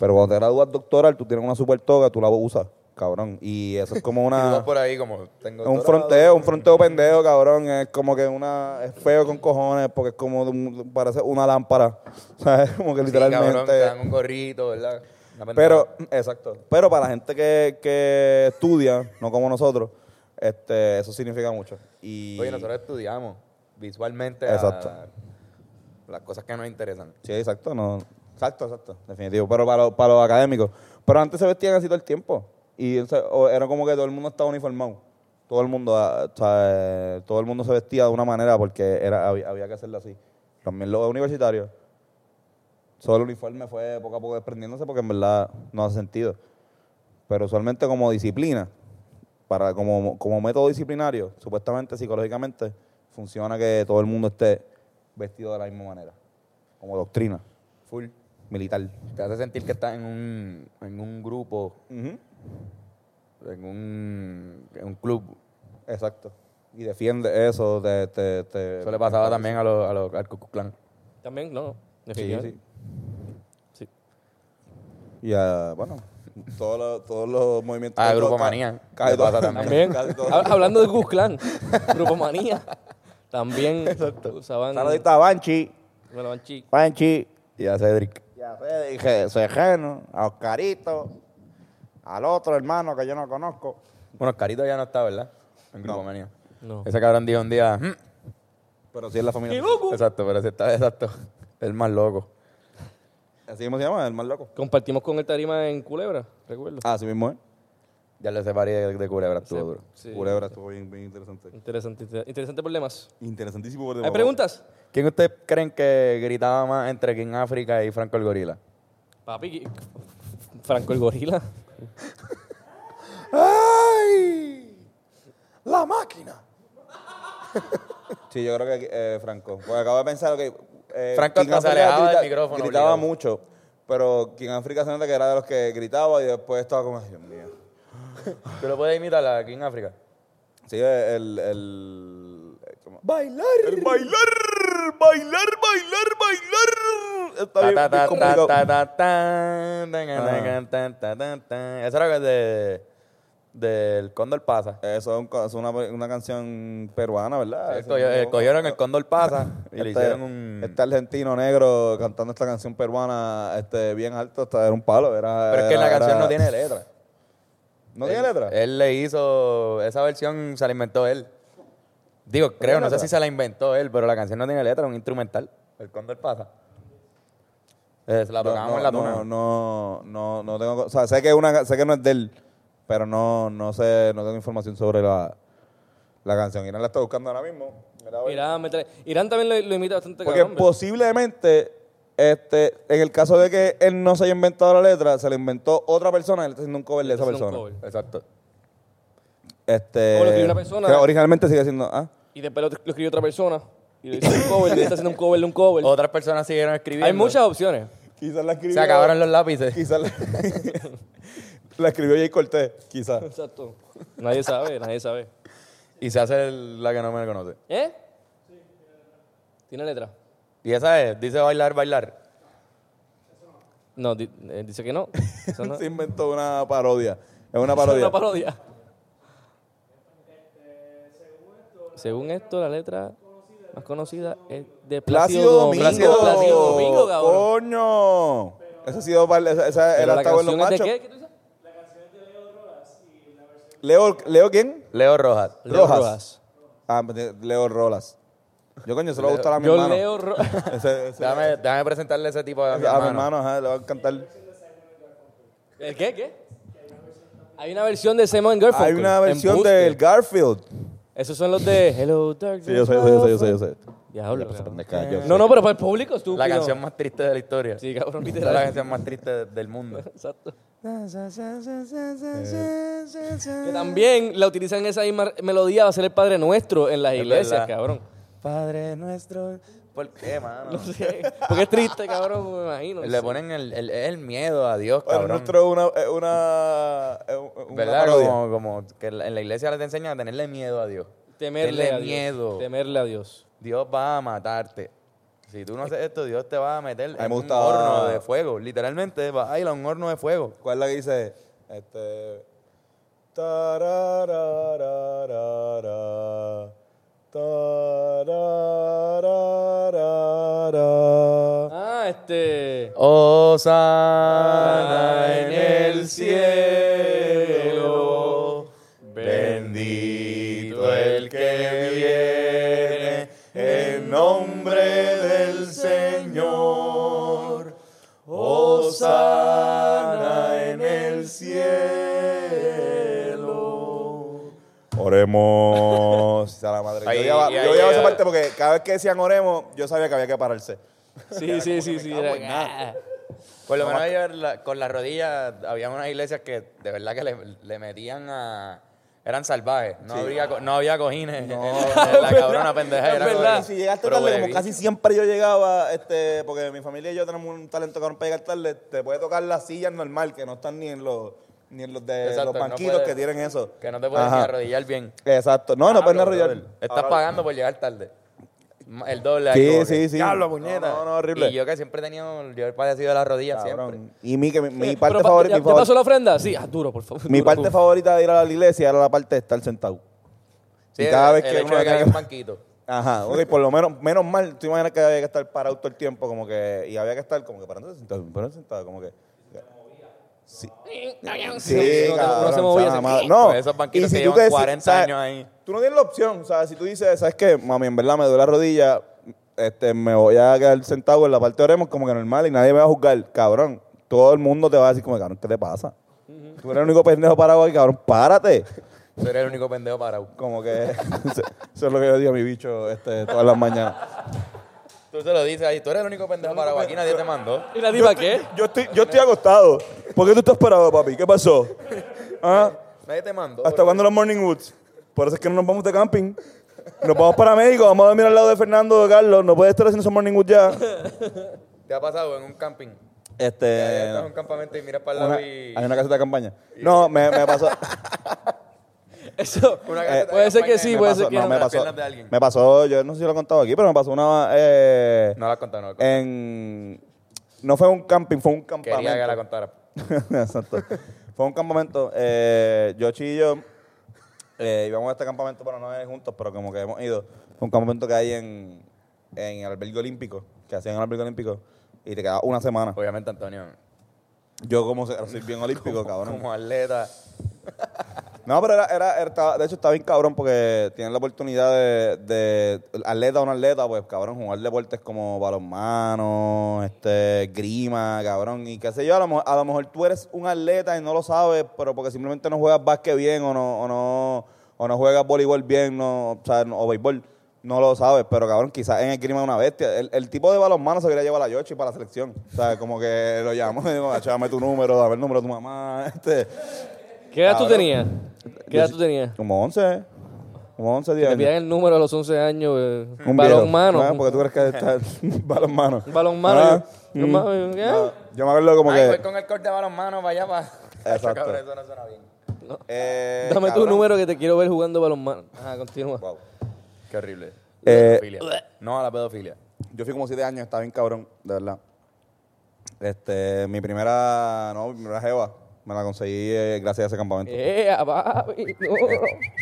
Pero cuando te gradúas doctoral, tú tienes una super toga, tú la usas, cabrón. Y eso es como [laughs] una... por ahí como... Tengo un fronteo, un fronteo pendejo, cabrón. Es como que una. Es feo con cojones porque es como. de un- parece una lámpara. [laughs] ¿Sabes? Como que Sí, cabrón, literalmente. te dan un gorrito, ¿verdad? Una pero, exacto. Pero para la gente que, que estudia, no como nosotros, este, eso significa mucho. Y, Oye, nosotros estudiamos visualmente Exacto. las cosas que nos interesan. Sí, exacto, no. Exacto, exacto, definitivo. Pero para, los- para los académicos. Pero antes se vestían así todo el tiempo. Y o sea, o era como que todo el mundo estaba uniformado. Todo el mundo, ah, o sea, eh, todo el mundo se vestía de una manera porque era, había, había que hacerlo así. También los universitarios. Solo el uniforme fue poco a poco desprendiéndose porque en verdad no hace sentido. Pero usualmente como disciplina, para como, como método disciplinario, supuestamente psicológicamente, funciona que todo el mundo esté vestido de la misma manera. Como doctrina. Full. Militar. Te hace sentir que estás en un, en un grupo, Ujú. En un, en un club. Exacto. Y defiende eso. Te, te, te- Eso le pasaba también a los, a los al Ku Klux Klan. También, no, definitivamente. sí. Sí. Y a, bueno, todos los, todos los movimientos. Ah, Grupo ca- Manía. casi Le todos- pasa también. También. casi todos- Hab- Hablando de Gus Clan, Grupo Manía. También usaban. Saludita a Banchi. Bueno, Banchi. Banchi. Y a Cedric. Y a Fede, Sejeno, a Oscarito, al otro hermano que yo no conozco. Bueno, Carito ya no está, ¿verdad? En Grupo No. Manía. No. Ese cabrón dijo un día... "Mm". Pero sí es la familia. Exacto, pero ese está exacto. El más loco. Así mismo se llama, el más loco. Compartimos con el tarima en Culebra, recuerdo. Ah, así mismo es. Ya le separé de, de Culebra, estuvo duro. Sí. Culebra estuvo bien, bien interesante. Interesante, inter- interesante problemas. Interesantísimo. por ¿Hay demás. preguntas? ¿Quién ustedes creen que gritaba más entre King África y Franco el Gorila? Papi, ¿qué- Franco el Gorila. ¡Ay! ¡La máquina! sí, yo creo que eh, Franco. Porque acabo de pensar que eh, Franco King se alejaba del grita- micrófono, Gritaba obligado. mucho, pero King África se nota que era de los que gritaba y después estaba como, Dios mío. ¿Tú lo puedes imitar aquí en África? Sí, el... el ¿cómo? Bailar. El bailar, bailar, bailar, bailar. Está bien, Ta, ta, bien complicado. ta. Eso era de, del Cóndor Pasa. Eso es, un co- es una, una canción peruana, ¿verdad? Sí, cogieron el Cóndor Pasa y le Este- hicieron un... Este argentino negro cantando esta canción peruana este, bien alto, hasta era un palo. Era, Pero es que era- la canción era- no tiene letra. ¿No tiene letra? Él le hizo... Esa versión se la inventó él. Digo, creo, no sé si se la inventó él, pero la canción no tiene letra, es un instrumental. El Cóndor Pasa. Eh, se la tocamos no, en la no, tuna. no, no, no tengo... O sea, sé que, una, sé que no es de él, pero no, no sé, no tengo información sobre la, la canción. Irán la está buscando ahora mismo. Irán, me trae- Irán también lo, lo imita bastante Porque cabrón, posiblemente, este, en el caso de que él no se haya inventado la letra, se la inventó otra persona él está haciendo un cover de esa persona. un cover. Exacto. Este, O lo escribió una persona. que originalmente sigue siendo... ¿ah? Y después lo, lo escribió otra persona. Y le hizo un cover, y está haciendo un cover de un cover. Otras personas siguieron escribiendo. Hay muchas opciones. Quizás la escribió... Se acabaron los lápices. Quizás la, [laughs] la escribió Jay Cortés, quizás. Exacto. Nadie sabe, nadie sabe. Y se hace el- la que no me conoce. ¿Eh? ¿Tiene letra? Y esa es, dice bailar, bailar. No, di- eh, dice que no. Eso no. [laughs] Se inventó una parodia. Es una parodia. Según esto, la letra más conocida es de Plácido Plácido Domingo. Plácido Domingo, cabrón. ¡Coño! Esa ha sido... par- Esa, esa era la estaba en los canción es de machos. qué? ¿Qué tú dices? Leo, ¿Leo quién? Leo Rojas. Leo Rojas. Rojas. Ah, Leo Rolas. Yo, coño, se lo gustará a mi Yo hermano. leo Ro- [laughs] Ese- ese- Déjame, déjame presentarle ese tipo a mi a mi hermano. hermano, ajá, le va a encantar. ¿El qué? ¿Qué? Hay una versión de Simon Garfunkel. Hay una versión del Garfield. Esos son los de Hello Darkness. Sí, yo sé, yo sé, yo sé, yo sé, yo sé. Diablo, cabrón. pendeja, yo sé. No, no, pero para el público, estúpido. La canción más triste de la historia. Sí, cabrón, Es literal. la canción más triste de- del mundo. [laughs] Exacto. Que también la utilizan esa misma melodía, va a ser el Padre Nuestro en las Es iglesias, verdad. cabrón. Padre nuestro. ¿Por qué, [laughs] mano? No sé, porque es triste, cabrón, me imagino. Le ponen el, el, el miedo a Dios, Bueno, cabrón. nuestro es una, es una, una ¿Verdad? parodia. Como, como que en la iglesia te enseñan a tenerle miedo a Dios. Temerle Tenle a Dios. miedo. Temerle a Dios. Dios va a matarte. Si tú no haces esto, Dios te va a meter me en un gusta- horno de fuego. Literalmente va a ir a un horno de fuego. ¿Cuál es la que dice? Este. tararararara. Ah, este. Oh, sana en el cielo, Oremos. [laughs] sea la madre. Ahí- yo ahí odiaba esa parte porque cada vez que decían oremos, yo sabía que había que pararse. Sí, sí, sí, sí. era- ah. Por lo menos la- con las rodillas había unas iglesias que de verdad que le, le metían a... Eran salvajes, no, había, no había cojines en la cabrona [laughs] pendeja. Era verdad. como- Y si llegaste tarde, como casi siempre yo llegaba, este, porque mi familia y yo tenemos un talento cabrón para llegar tarde, te puede tocar las sillas normal, que no están ni en los, ni en los de Exacto, los no banquitos puede- que tienen eso. Que no te puedes ni arrodillar bien. Exacto. No, no pueden Diablo, arrodillar. brother. Estás Ahora- pagando por llegar tarde. El doble Sí, ahí como sí, sí. Diablo, puñeta. no, no, horrible. Y yo que siempre he tenido, yo he padecido de las rodillas Cabrón. siempre. Y mi, que mi, mi parte favorita. ¿Ya, Mi, ya favor- pasó la ofrenda? Sí, ah, duro, por favor. mi duro, parte duro. favorita de ir a la iglesia era la parte de estar sentado. Sí, y cada el, vez que uno de que tenía hay un banquito. Ajá, ok, por lo menos, menos mal, tú imaginas que había que estar parado todo el tiempo, como que, y había que estar como que parándose sentado, parándose sentado, como que. Sí, sí, no, se movía, o sea, se- madre- No, Pues esos banquitos y que tú llevan te- 40 ¿sabes? años ahí. Tú no tienes la opción, o sea, si tú dices, ¿sabes qué? Mami, en verdad me duele la rodilla, este, me voy a quedar sentado en la parte de oremos como que normal y nadie me va a juzgar, cabrón. Todo el mundo te va a decir como, cabrón, ¿qué te pasa? Tú eres el único pendejo parado aquí, cabrón, párate. Tú eres el único pendejo parado. Como que [laughs] eso es lo que yo digo a mi bicho este, todas las mañanas. Tú se lo dices ahí, tú eres el único pendejo parado. Aquí nadie te mandó. ¿Y la diva qué? Yo estoy, yo estoy acostado. ¿Por qué tú estás parado, papi? ¿Qué pasó? [laughs] ¿Ah? Nadie te mandó. ¿Hasta cuándo los morning woods? Por eso es que no nos vamos de camping. Nos vamos para México, vamos a dormir al lado de Fernando de Carlos. No puede estar haciendo ese morning wood ya. [laughs] ¿Te ha pasado en un camping? Este. Ya, ya estás en un campamento y miras para el una- lado y... hay una caseta de campaña. No, me, me pasó. [laughs] Eso. Una Eh, caseta de puede ser que sí, puede pasó, ser que no, no. me Las pasó. piernas de alguien. Me pasó, yo no sé si lo he contado aquí, pero me pasó una. Eh, No la has contado, no la has contado. en. No fue un camping, fue un campamento. Quería que la contara. [laughs] Exacto. Fue un campamento. Eh, yo y yo eh, íbamos a este campamento, pero no es juntos, pero como que hemos ido. Fue un campamento que hay en, en el albergue olímpico, que hacían en el albergue olímpico, y te quedaba una semana. Obviamente, Antonio, Yo como soy bien olímpico, cabrón. como atleta... [laughs] No, pero era, era, era- de hecho está bien cabrón porque tienen la oportunidad de, de atleta o no atleta, pues cabrón, jugar deportes como balonmano, este, grima, cabrón, y qué sé yo, a lo, mejor- a lo mejor tú eres un atleta y no lo sabes, pero porque simplemente no juegas básquet bien o no, o no, o no juegas voleibol bien, no, o, sea, no- o béisbol, no lo sabes, pero cabrón, quizás en el grima es una bestia. El, el tipo de balonmano se quería llevar a Yoshi para la selección. O sea, como que lo llamamos [laughs] y digo, "Acho, dame tu número, dame el número de tu mamá, [laughs] este... ¿Qué edad tú Cabrón. tenías? ¿Qué edad tú tenías? Como 11, como 11, 10 Te años. piden el número a los 11 años. eh, Un balón viejo. mano. Ah, porque tú crees que está [laughs] balón mano. Un balón mano. Ah, yo- yo mm. ¿qué? No, yo me acuerdo como Ay, que... voy con el corte de balonmano para allá, para... [laughs] Exacto. Cabrón, eso no suena bien. eh, Dame tu cabrón. número que te quiero ver jugando balonmano. Ajá, continúa. Wow. Qué horrible. Eh, Pedofilia. No a la pedofilia. Yo fui como 7 años, estaba bien cabrón, de verdad. Este, mi primera, no, mi primera jeva, me la conseguí eh, gracias a ese campamento. ¡Eh, papi!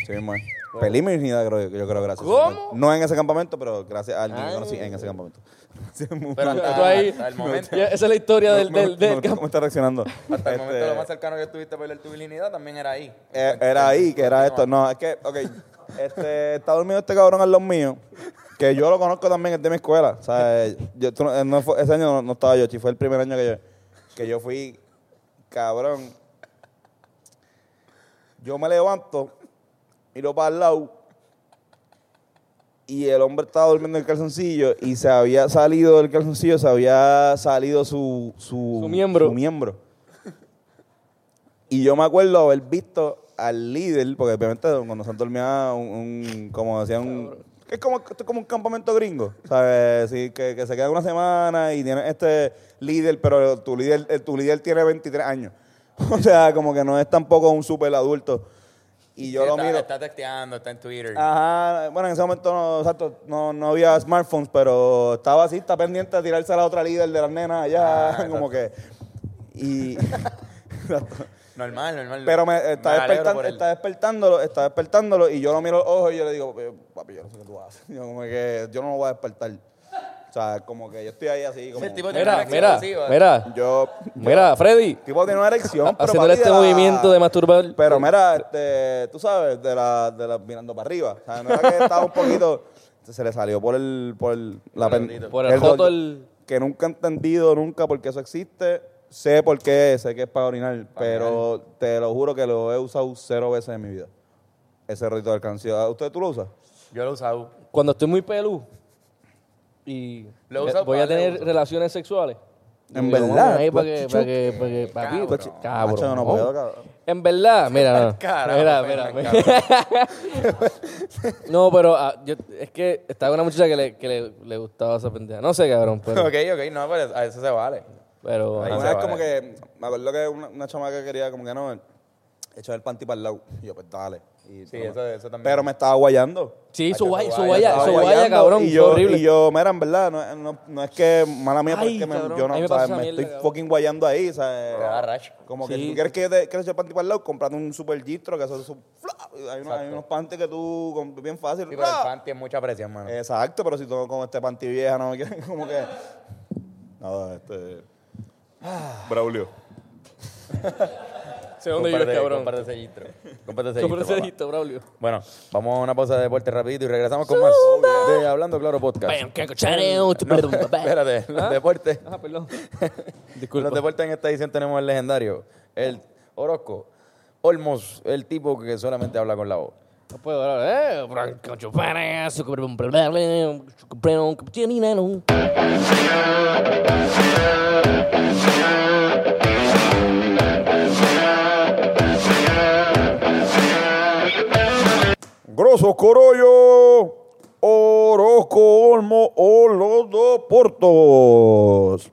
Sí, mismo es. Perdí mi virginidad, creo, yo creo, gracias. a ese ¿Cómo? campamento. No en ese campamento, pero gracias a alguien que Ay. conocí en ese campamento. [laughs] Sí, muy- Pero hasta, Tú ahí- [laughs] hasta el momento... Ya, esa es la historia del, del, del campo. ¿Cómo está reaccionando? Hasta el Este, momento lo más cercano que estuviste a perder tu virginidad también era ahí. Eh, era ahí, que era esto. No, es que, ok, este, está dormido este cabrón al lado mío, que yo lo conozco también, es de mi escuela. O sea, eh, yo, tú no- eh, no fue- ese año no, no estaba yo, chi, fue el primer año que yo, que yo fui, cabrón. Yo me levanto, miro para el lado, y el hombre estaba durmiendo en el calzoncillo, y se había salido del calzoncillo, se había salido su, su, Su miembro. su miembro. Y yo me acuerdo haber visto al líder, porque obviamente cuando se dormía un, un- como decían, un, es como, es como un campamento gringo, ¿sabes? Sí, que, que se queda una semana y tiene este líder, pero tu líder, eh, tu líder tiene 23 años. [laughs] O sea, como que no es tampoco un super adulto. Y yo Sí, lo está, miro. Está texteando, está en Twitter. Ajá, bueno, en ese momento no, exacto, no, no había smartphones, pero estaba así, está pendiente de tirarse a la otra líder de las nenas allá, Ah, [laughs] como que. Y. [laughs] Normal, normal. Pero me está, Me alegro despertan- por él. está despertándolo, está despertándolo y yo lo miro los ojos y yo le digo, "Eh, papi, yo no sé qué tú haces. [laughs] Yo como que yo no lo voy a despertar. O sea, como que yo estoy ahí así como... El tipo tiene una Mira, erección mira, pasiva. mira, Yo... mira, Freddy. Tipo tiene una erección, pero Haciéndole este la- movimiento de masturbar. Pero mira, este, tú sabes, de la, de la mirando para arriba. O sea, no era que estaba un poquito... Se le salió por el... Por el, la pen- Por el el Que nunca he entendido nunca por qué eso existe. Sé por qué, sé que es para orinar, pero te lo juro que lo he usado cero veces en mi vida. Ese rito del canción. ¿Usted tú lo usas? Yo lo he usado. Cuando estoy muy pelú y Lo voy a para tener uso. relaciones sexuales. En verdad, ahí tú para has que, dicho- para que, para que, papi, Cabrón. pues, cabrón. Macho, yo no puedo, cabrón. En verdad, mira, no. [laughs] Carajo, mira, mira, mira. [laughs] [laughs] no, pero ah, yo- es que estaba una muchacha que le, que le, le gustaba esa pendeja. No sé, cabrón, pero, ok, ok, no, pero a eso se vale. Pero. Una se vez como que, me acuerdo que una, una chama que quería como que no, echar el panty para el lado. Y yo, pues dale. Y- Sí, pero, eso, eso también. pero me estaba guayando. Sí, su guaya, su guaya, su guaya, cabrón, y yo, horrible. Y yo, mira, en verdad, no, no, no es que mala mía, porque me- yo no, me ¿sabes? me estoy cabrón. fucking guayando ahí, ¿sabes? Como que si tú quieres que te, quieres echar panty para el lado, comprando un super gistro, que eso es su, hay, unos, hay unos panties que tú, bien fácil. Sí, pero el ¡ah! panty es mucha presión, mano. Exacto, pero si tú con este panty vieja no me quieres, [laughs] como que... Nada, este... Braulio. Sé dónde vives, Comparte- cabrón. Comparte ese gistro. Comparte ese papá. gistro, Braulio. Bueno, vamos a una pausa de deporte rapidito y regresamos con más de Hablando Claro Podcast. Bam, que cochaneo, tu- perdón, papá. Espérate, los ¿Ah? deportes. Ah, perdón. [laughs] Disculpa. los deportes en esta edición tenemos el legendario, el Orozco. Olmos, el tipo que solamente habla con la voz. No puedo hablar, eh. Brum, brum, brum, brum, Grosso Corollo, Orozco Olmo o los dos Portos.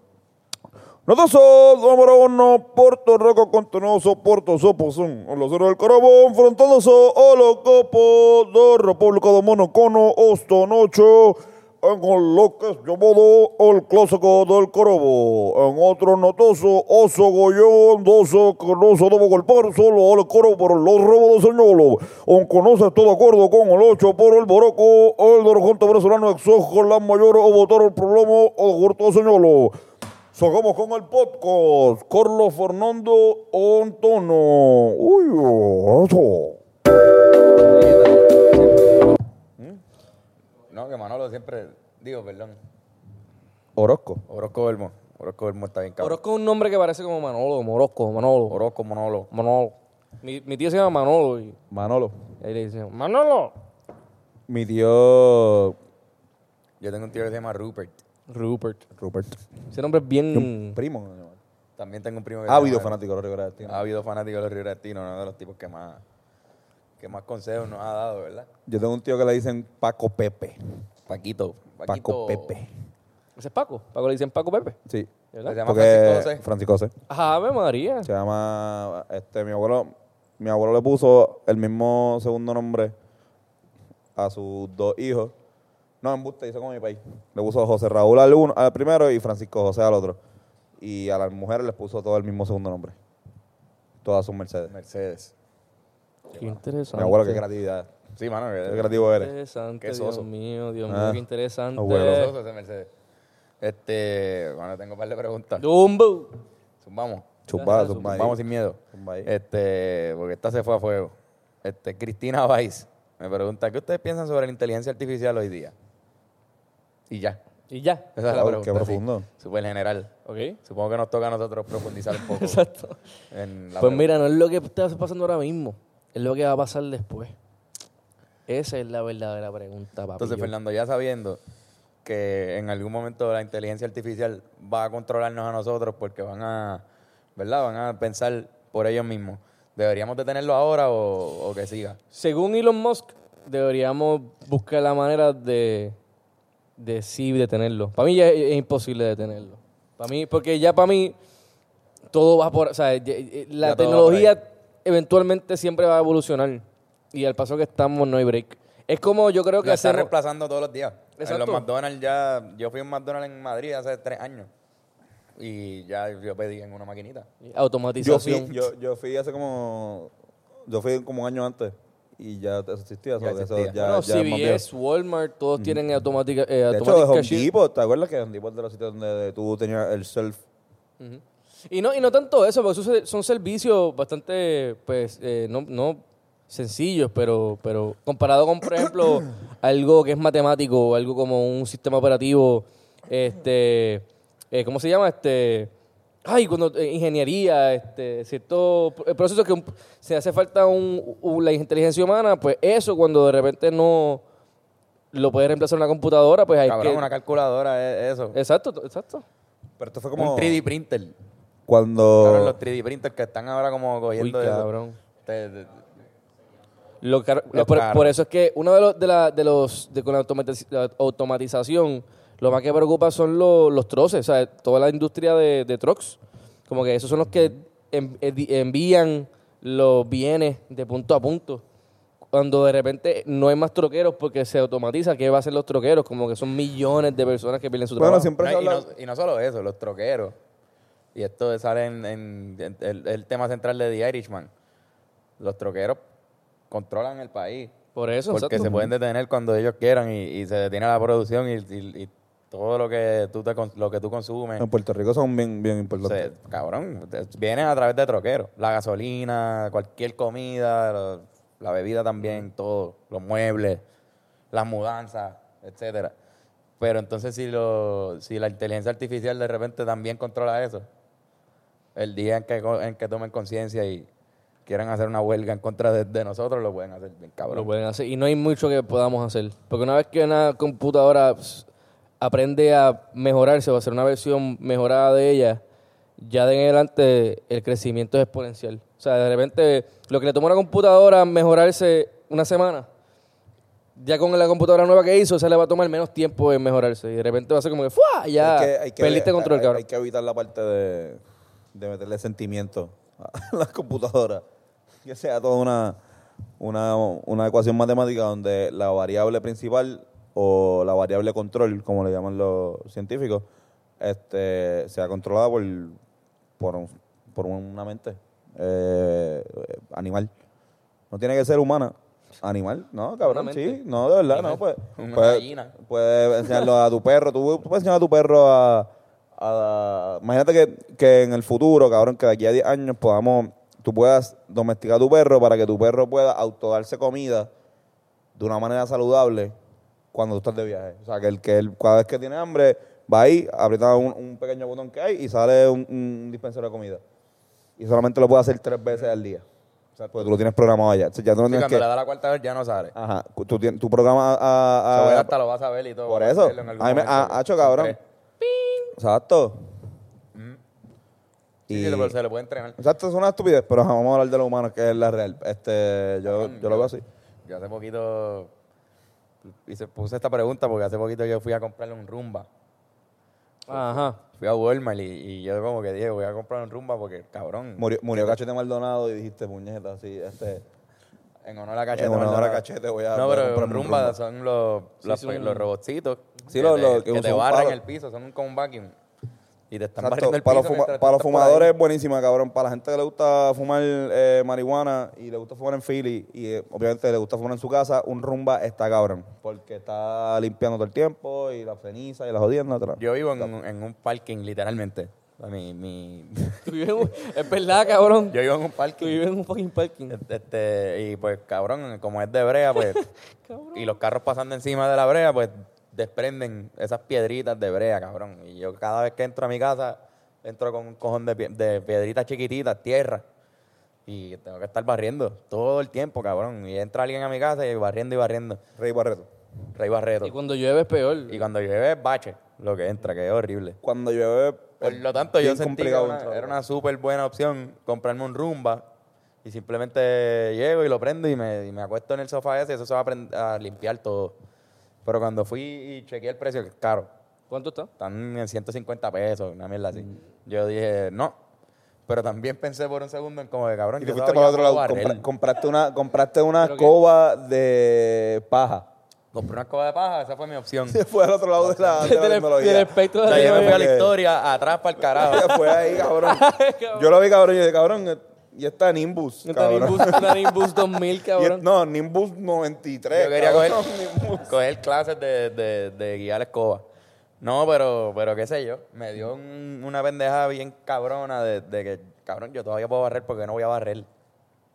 Notoso número uno, Puerto Rico Continoso, Puerto Sopozón, a los del a los copos de República de Monocono, Ostonocho, en lo que llamado el clásico del Corobo. En otro notoso, Oso Goyón, 12, que no se debe golpear solo al Corobo por los robos de señuelo. Aunque no se está de acuerdo con el 8 por el Boroco, el dirigente venezolano exige la mayor o votar el problema al corto de Sacamos con el podcast, Carlos Fernando Antono. Uy, eso. No, que Manolo siempre. Digo, perdón. Orozco. Orozco Belmo. Orozco Belmo está bien cabrón. Orozco es un nombre que parece como Manolo, Morosco, Manolo. Orozco, Manolo. Manolo. Mi, mi tío se llama Manolo y Manolo. ahí le dicen, Manolo. Mi tío Yo tengo un tío que se llama Rupert. Rupert. Rupert. Ese nombre es bien... Primo. También tengo un primo que Ávido llama- fanático de los Rivera Destino. Ávido fanático de los Rivera Destino, uno de los tipos que más, que más consejos nos ha dado, ¿verdad? Yo tengo un tío que le dicen Paco Pepe. Paquito. Paco Paquito. Pepe. ¿Ese es Paco? ¿Paco le dicen Paco Pepe? Sí. ¿Verdad? Se llama Porque Francisco José. Francisco José. Ajá, Ave María. Se llama, este, mi abuelo, mi abuelo le puso el mismo segundo nombre a sus dos hijos. No, en buste, hizo como mi país. Le puso José Raúl al, uno, al primero y Francisco José al otro. Y a las mujeres les puso todo el mismo segundo nombre. Todas son Mercedes. Mercedes. Qué interesante. Mi abuelo, qué creatividad. Sí, mano. Qué que- creativo eres. Interesante, Qué Dios soso. mío, Dios Ah, mío, qué interesante. abuelo. Qué soso ese Mercedes. Este, bueno, tengo un par de preguntas. Dumbo. Vamos. Zumba, zumba ahí. Vamos sin miedo. Zumba ahí. Este, porque esta se fue a fuego. Este, Cristina Weiss me pregunta, ¿qué ustedes piensan sobre la inteligencia artificial hoy día? Y ya. Y ya. Esa es la Wow, pregunta. qué profundo. Súper general. Ok. Supongo que nos toca a nosotros profundizar un poco. [laughs] Exacto. en la Pues pregunta. mira, no es lo que está pasando ahora mismo. Es lo que va a pasar después. Esa es la verdadera pregunta, papi. Entonces, Fernando, ya sabiendo que en algún momento la inteligencia artificial va a controlarnos a nosotros porque van a, ¿verdad? Van a pensar por ellos mismos. ¿Deberíamos detenerlo ahora o, o que siga? Según Elon Musk, deberíamos buscar la manera de, de sí detenerlo. Para mí ya es, es imposible detenerlo. Para mí, porque ya para mí todo va por, o sea, ya- ya- la Ya tecnología eventualmente siempre va a evolucionar y al paso que estamos no hay break. Es como yo creo que está reemplazando todos los días. En los McDonald's ya... Yo fui a un McDonald's en Madrid hace tres años. Y ya yo pedí en una maquinita. Yo fui, automatización. yo, yo fui hace como. Yo fui como un año antes y ya eso existía. Ya eso existía. ya, bueno, ya. CVS, Walmart, todos tienen automática, eh, De hecho, Home cashier. Depot, ¿te acuerdas que Home Depot de los sitios donde tú tenías el self? Y no, y no tanto eso, porque esos se- son servicios bastante, pues, eh, no, no sencillos, pero, pero comparado con, por ejemplo, [coughs] algo que es matemático, algo como un sistema operativo, este, eh, ¿cómo se llama? Este, ay, cuando eh, ingeniería, este, ciertos pro- procesos que un- se hace falta un, un- la inteligencia humana, pues eso cuando de repente no lo puede reemplazar una computadora, pues hay Cabrón, que... una calculadora es eso. Exacto, exacto. Pero esto fue como. Un 3D printer. Cuando. Cabrón, los 3D printers que están ahora como Uy, cogiendo eso. cabrón. Te- te- Lo Lo por, eso es que uno de los de, la, de los de con la automatización lo más que preocupa son los, los troces, o sea, toda la industria de, de trucks, como que esos son los que envi- envían los bienes de punto a punto. Cuando de repente no hay más troqueros porque se automatiza, ¿qué va a hacer los troqueros? Como que son millones de personas que pierden su Bueno, trabajo. siempre No, y, no, y no solo eso, los troqueros. Y esto sale en, en- en el, el tema central de The Irishman. Los troqueros controlan el país. Por eso, Porque exacto. se pueden detener cuando ellos quieran y, y se detiene la producción y, y- y todo lo que tú te cons- lo que tú consumes. En Puerto Rico son bien, bien importantes. cabrón, vienen a través de troqueros. La gasolina, cualquier comida, lo- la bebida también, todo, los muebles, las mudanzas, etcétera. Pero entonces si lo, si la inteligencia artificial de repente también controla eso, el día en que, en que tomen conciencia y quieran hacer una huelga en contra de, de nosotros, lo pueden hacer bien cabrón. Lo pueden hacer. Y no hay mucho que podamos hacer. Porque una vez que una computadora pues, aprende a mejorarse o a hacer una versión mejorada de ella, ya de en adelante el crecimiento es exponencial. O sea, de repente lo que le toma a una computadora mejorarse una semana, ya con la computadora nueva que hizo, se le va a tomar menos tiempo en mejorarse. Y de repente va a ser como que ¡fua! Ya Hay que- hay que- perdiste control, hay- cabrón. Hay que evitar la parte de, de meterle sentimiento a [laughs] las computadoras. Que sea toda una, una, una ecuación matemática donde la variable principal o la variable control, como le llaman los científicos, este, sea controlada por, por, un- por una mente eh, animal. No tiene que ser humana. Animal, no, cabrón, sí, no, de verdad, no, pues. [laughs] Una puedes- gallina. Puedes enseñarlo a tu perro, tú, tú puedes enseñar a tu perro a, a- imagínate que, que en el futuro, cabrón, que de aquí a 10 años podamos, tú puedas domesticar a tu perro para que tu perro pueda autodarse comida de una manera saludable cuando tú estás de viaje. O sea, que el que él, cada vez que tiene hambre, va ahí, aprieta un, un pequeño botón que hay y sale un, un dispensador de comida. Y solamente lo puede hacer tres veces al día. O sea, porque tú lo tienes programado allá. O sea, ya tú no Sí, tienes cuando que... le da la cuarta vez ya no sale. Ajá, tú, tienes, tu programa a... a- a- hasta lo vas a ver y todo. por eso. A mí me ha hecho cabrón. Tres. Exacto. Sí, sí, pero se le puede entrenar. Exacto, es una estupidez, pero vamos a hablar de lo humano, que es la real. Este, yo, yo lo veo así. Yo hace poquito hice, puse esta pregunta porque hace poquito yo fui a comprarle un rumba. Ajá. Fui a Walmart y, y yo como que dije, voy a comprar un rumba porque, cabrón, Murió, murió Cachete Maldonado y dijiste, puñeta, así, este... en honor a Cachete. En honor a. Cachete voy a- No, voy a pero un rumba, Rumba. son los, los, son- los robotcitos Sí, que, los- te, los que que te barran el piso, son como un vacuum. Y te están Exacto, barriendo el para los, fuma- mientras tú para los estás por ahí. fumadores es buenísima, cabrón. Para la gente que le gusta fumar eh, marihuana y le gusta fumar en Philly y eh, obviamente le gusta fumar en su casa, un rumba está cabrón. Porque está limpiando todo el tiempo y la ceniza y las jodiendas. atrás. Yo vivo en, un- en un parking, literalmente. O sea, Mi, mi, [laughs] Tú vives en un- es verdad, cabrón. yo vivo en un Tú parking. vives en un fucking parking. Este, y pues, cabrón, como es de brea, pues, [laughs] y los carros pasando encima de la brea, pues, desprenden esas piedritas de brea, cabrón. Y yo cada vez que entro a mi casa, entro con un cojón de, pie- de piedritas chiquititas, tierra. Y tengo que estar barriendo todo el tiempo, cabrón. Y entra alguien a mi casa y barriendo y barriendo. Rey Barreto. Rey Barreto. Y cuando llueve es peor. Y cuando llueve es bache, lo que entra, que es horrible. Cuando llueve... Por lo tanto, yo sentí que una- era una súper buena opción comprarme un rumba y simplemente llego y lo prendo y me, y me acuesto en el sofá ese y eso se va a, a limpiar todo. Pero cuando fui y chequeé el precio, que es caro, ¿Cuánto está? están en 150 pesos, una mierda así. Yo dije, no. Pero también pensé por un segundo en como de cabrón. Y te fuiste para el otro lado. compra- compraste una, compraste una escoba de paja. Compré una escoba de paja, esa fue mi opción. [laughs] Se fue al otro lado de la, de la Del, tecnología. del espectro O de sea, yo me fui a la historia, atrás para el carajo. [laughs] Se fue ahí, [laughs] cabrón. Yo lo vi, cabrón, y yo dije, cabrón, y está Nimbus, Una cabrón. Nimbus, una [laughs] Nimbus 2000, Y cabrón. es- no, Nimbus 93. Yo quería cabrón. coger, [laughs] coger clases de, de, de guiar escoba. No, pero, pero qué sé yo. Me dio un- una pendejada bien cabrona de, de que, cabrón, yo todavía puedo barrer porque no voy a barrer.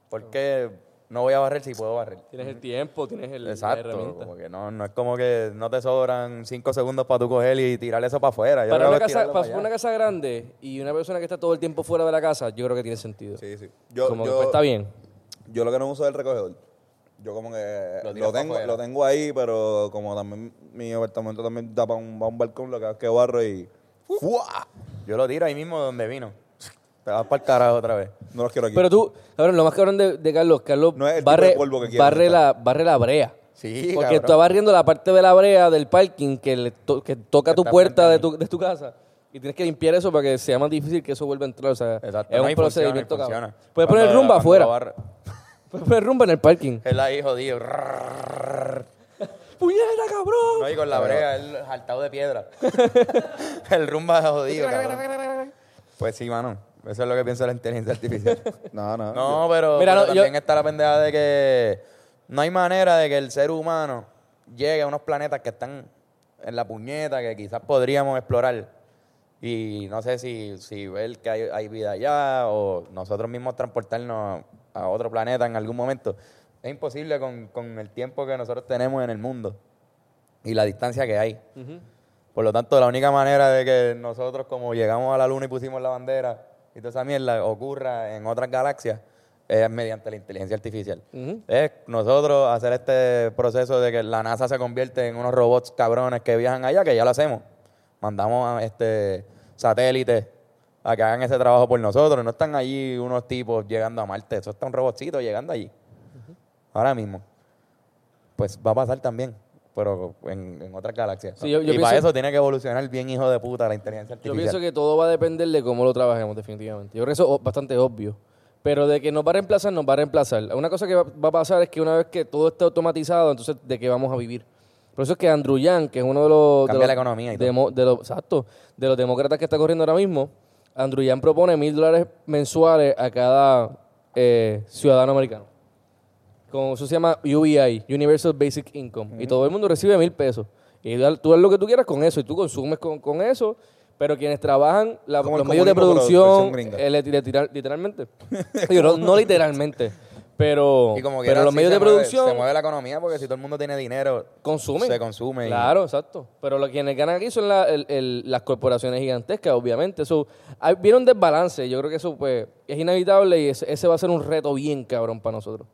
Porque no voy a barrer si puedo barrer. Tienes el tiempo, tienes el, la Exacto. Porque no, no es como que no te sobran cinco segundos para tú coger y tirar eso para afuera. Yo Para una, casa, para para una casa grande y una persona que está todo el tiempo fuera de la casa, yo creo que tiene sentido. Sí, sí. Yo, como que pues, está bien. Yo lo que no uso es el recogedor. Yo como que Lo tengo, lo tengo ahí, pero como también mi apartamento también da para un, pa' un balcón, lo que hago es que barro y ¡fua! Yo lo tiro ahí mismo donde vino. Te vas para el carajo otra vez. no los quiero aquí. Pero tú, cabrón, lo más cabrón de, de Carlos, Carlos No es el tipo barre, de polvo que quiere barre, la, barre la brea. Sí, Porque cabrón. está barriendo la parte de la brea del parking que, le to- que toca tu está puerta de frente a tu, de tu casa. Y tienes que limpiar eso para que sea más difícil que eso vuelva a entrar. O sea, Exacto. es No, un y funciona, y procedimiento cabrón. funciona. Puedes Cuando- poner rumba cuando afuera. [laughs] Puedes poner rumba en el parking. Él ahí jodido. [laughs] ¡Puñeta, cabrón! No, y con la brea, él saltado de piedra. [laughs] el rumba jodido, cabrón. Pues sí, mano. Eso es lo que pienso de la inteligencia artificial. [laughs] no, no. No, pero, Mira, pero no, yo- también está la pendeja de que no hay manera de que el ser humano llegue a unos planetas que están en la puñeta, que quizás podríamos explorar. Y no sé si, si ver que hay, hay vida allá o nosotros mismos transportarnos a otro planeta en algún momento. Es imposible con, con el tiempo que nosotros tenemos en el mundo y la distancia que hay. Por lo tanto, la única manera de que nosotros, como llegamos a la luna y pusimos la bandera y toda esa mierda, ocurra en otras galaxias, es mediante la inteligencia artificial. Es nosotros hacer este proceso de que la NASA se convierte en unos robots cabrones que viajan allá, que ya lo hacemos. Mandamos a este satélites a que hagan ese trabajo por nosotros. No están allí unos tipos llegando a Marte. Eso está un robotcito llegando allí. Ahora mismo. pues va a pasar también, pero en, en otras galaxias. Sí, yo- yo y para pienso- eso tiene que evolucionar bien hijo de puta la inteligencia Yo artificial. pienso que todo va a depender de cómo lo trabajemos, definitivamente. Yo creo que eso es bastante obvio. Pero de que nos va a reemplazar, nos va a reemplazar. Una cosa que va, va a pasar es que una vez que todo esté automatizado, entonces, ¿de qué vamos a vivir? Por eso es que Andrew Yang, que es uno de los... de Cambia los la economía y todo. demo- de los, exacto. De los demócratas que está corriendo ahora mismo, Andrew Yang propone mil dólares mensuales a cada eh, ciudadano americano. Con, eso se llama UBI, Universal Basic Income. Y todo el mundo recibe mil pesos. Y tú haz lo que tú quieras con eso y tú consumes con, con eso. Pero quienes trabajan, la- los medios de producción, eh, literal- literalmente. [laughs] Digo, no, no literalmente, pero, Y como pero los medios de mueve- producción se mueve la economía porque si todo el mundo tiene dinero, consumen. se consume. y- Claro, exacto. Pero lo quienes ganan aquí son la- el- el- las corporaciones gigantescas, obviamente. Eso, viene un desbalance. Yo creo que eso pues, es inevitable y ese, ese va a ser un reto bien cabrón para nosotros.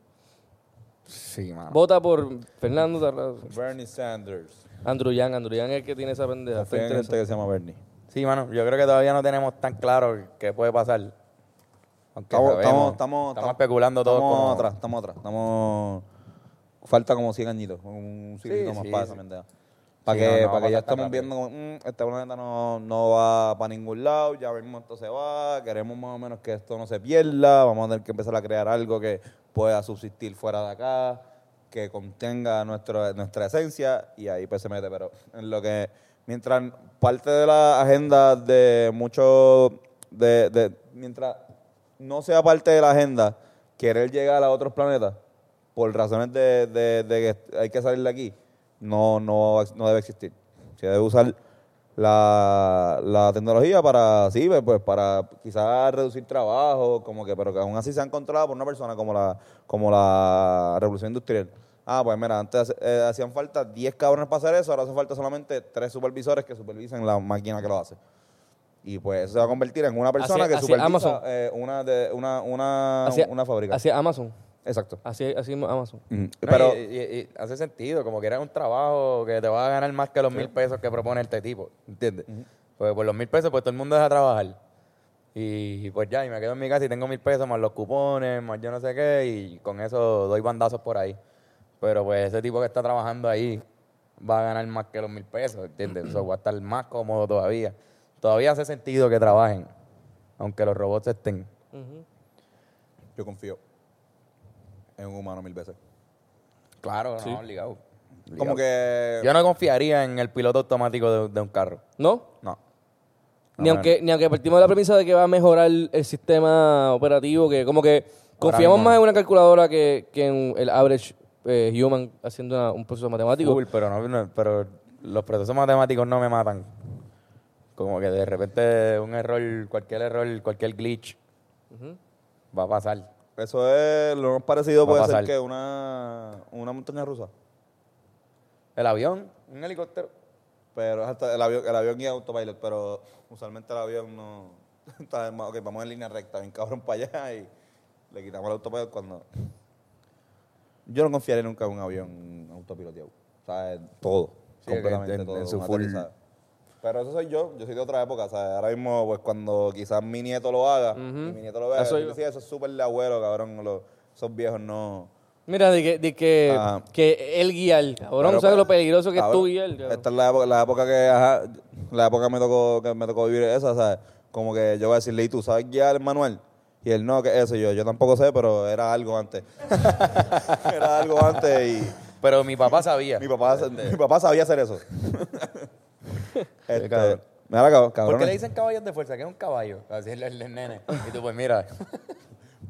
Sí, mano. Vota por Fernando Tarrazo. Bernie Sanders. Andrew Yang. Andrew Yang es el que tiene esa pendeja. Está Confía en gente interesante. que se llama Bernie. Sí, mano, yo creo que todavía no tenemos tan claro qué puede pasar. Aunque Estamos, sabemos, estamos, estamos, estamos especulando todos Estamos como- atrás, estamos atrás. Estamos... Falta como 100 añitos, un siglo Sí, más sí, para sí. esa pendeja. Para Sí, que, no, no va para que ya rápido. viendo como, "Mm, este planeta no, no va para ningún lado, ya mismo esto se va, queremos más o menos que esto no se pierda, vamos a tener que empezar a crear algo que pueda subsistir fuera de acá, que contenga nuestro, nuestra esencia y ahí pues se mete. Pero en lo que, mientras parte de la agenda de muchos, de, de, mientras no sea parte de la agenda querer llegar a otros planetas por razones de, de- de que hay que salir de aquí, no, no, no debe existir. Se debe usar la, la tecnología para, sí, pues, pues, para quizás reducir trabajo, como que, pero que aún así se han controlado por una persona como la, como la revolución industrial. Ah, pues mira, antes eh, hacían falta 10 cabrones para hacer eso, ahora hace falta solamente 3 supervisores que supervisen la máquina que lo hace. Y pues eso se va a convertir en una persona que supervisa eh, una, de, una, una, Hacia- una fábrica. Hacia Amazon. Exacto. Así, así es Amazon. No, Pero y, y- y hace sentido, como que era un trabajo que te va a ganar más que los mil pesos que propone este tipo, ¿entiendes? Porque por los mil pesos, pues todo el mundo deja trabajar. Y pues ya, y me quedo en mi casa y tengo mil pesos más los cupones, más yo no sé qué, y con eso doy bandazos por ahí. Pero pues ese tipo que está trabajando ahí va a ganar más que los mil pesos, ¿entiendes? [clears throat] Eso va a estar más cómodo todavía. Todavía hace sentido que trabajen, aunque los robots estén. yo confío en un humano mil veces. Claro, no, obligado. Como que... Yo no confiaría en el piloto automático de, de un carro. ¿No? No. Ni No, aunque, ni aunque partimos de la premisa de que va a mejorar el sistema operativo, que como que confiamos mismo más en una calculadora que, que en el average eh, human haciendo una- un proceso matemático. Full, pero, no, no- pero los procesos matemáticos no me matan. Como que de repente un error, cualquier error, cualquier glitch va a pasar. Eso es lo más parecido Va a puede ser que una, una montaña rusa. El avión, un helicóptero. Pero hasta el avión, el avión guía autopilot, pero usualmente el avión no... [laughs] Está en- ok, vamos en línea recta, bien cabrón para allá y le quitamos el autopilot cuando... Yo no confiaré nunca en un avión autopiloteado. O sea, todo, Sí, completamente en- todo. en su full-. Pero eso soy yo, yo soy de otra época, o sea, ahora mismo, pues cuando quizás mi nieto lo haga, y mi nieto lo vea, Eso yo decía, eso es súper de abuelo, cabrón, los- esos viejos no... Mira, de que, de que, Ajá. que él guiar, cabrón, Pero, ¿sabes pues, lo peligroso que es cabrón, tú guiar? cabrón? Esta es la época, la época que, ajá, la época que me tocó, que me tocó vivir esa, ¿sabes? Como que yo voy a decirle, ¿y tú sabes guiar el manual? Y él, no, ¿qué es eso? Yo, yo tampoco sé, pero era algo antes. [laughs] era algo antes y Pero mi papá sabía. mi papá, mi papá sabía hacer eso. [laughs] este, cabrón. mira, cab- ¿Por cabrón. qué le dicen caballos de fuerza? ¿Qué es un caballo? Así es el, el nene. Y tú, pues mira. [laughs]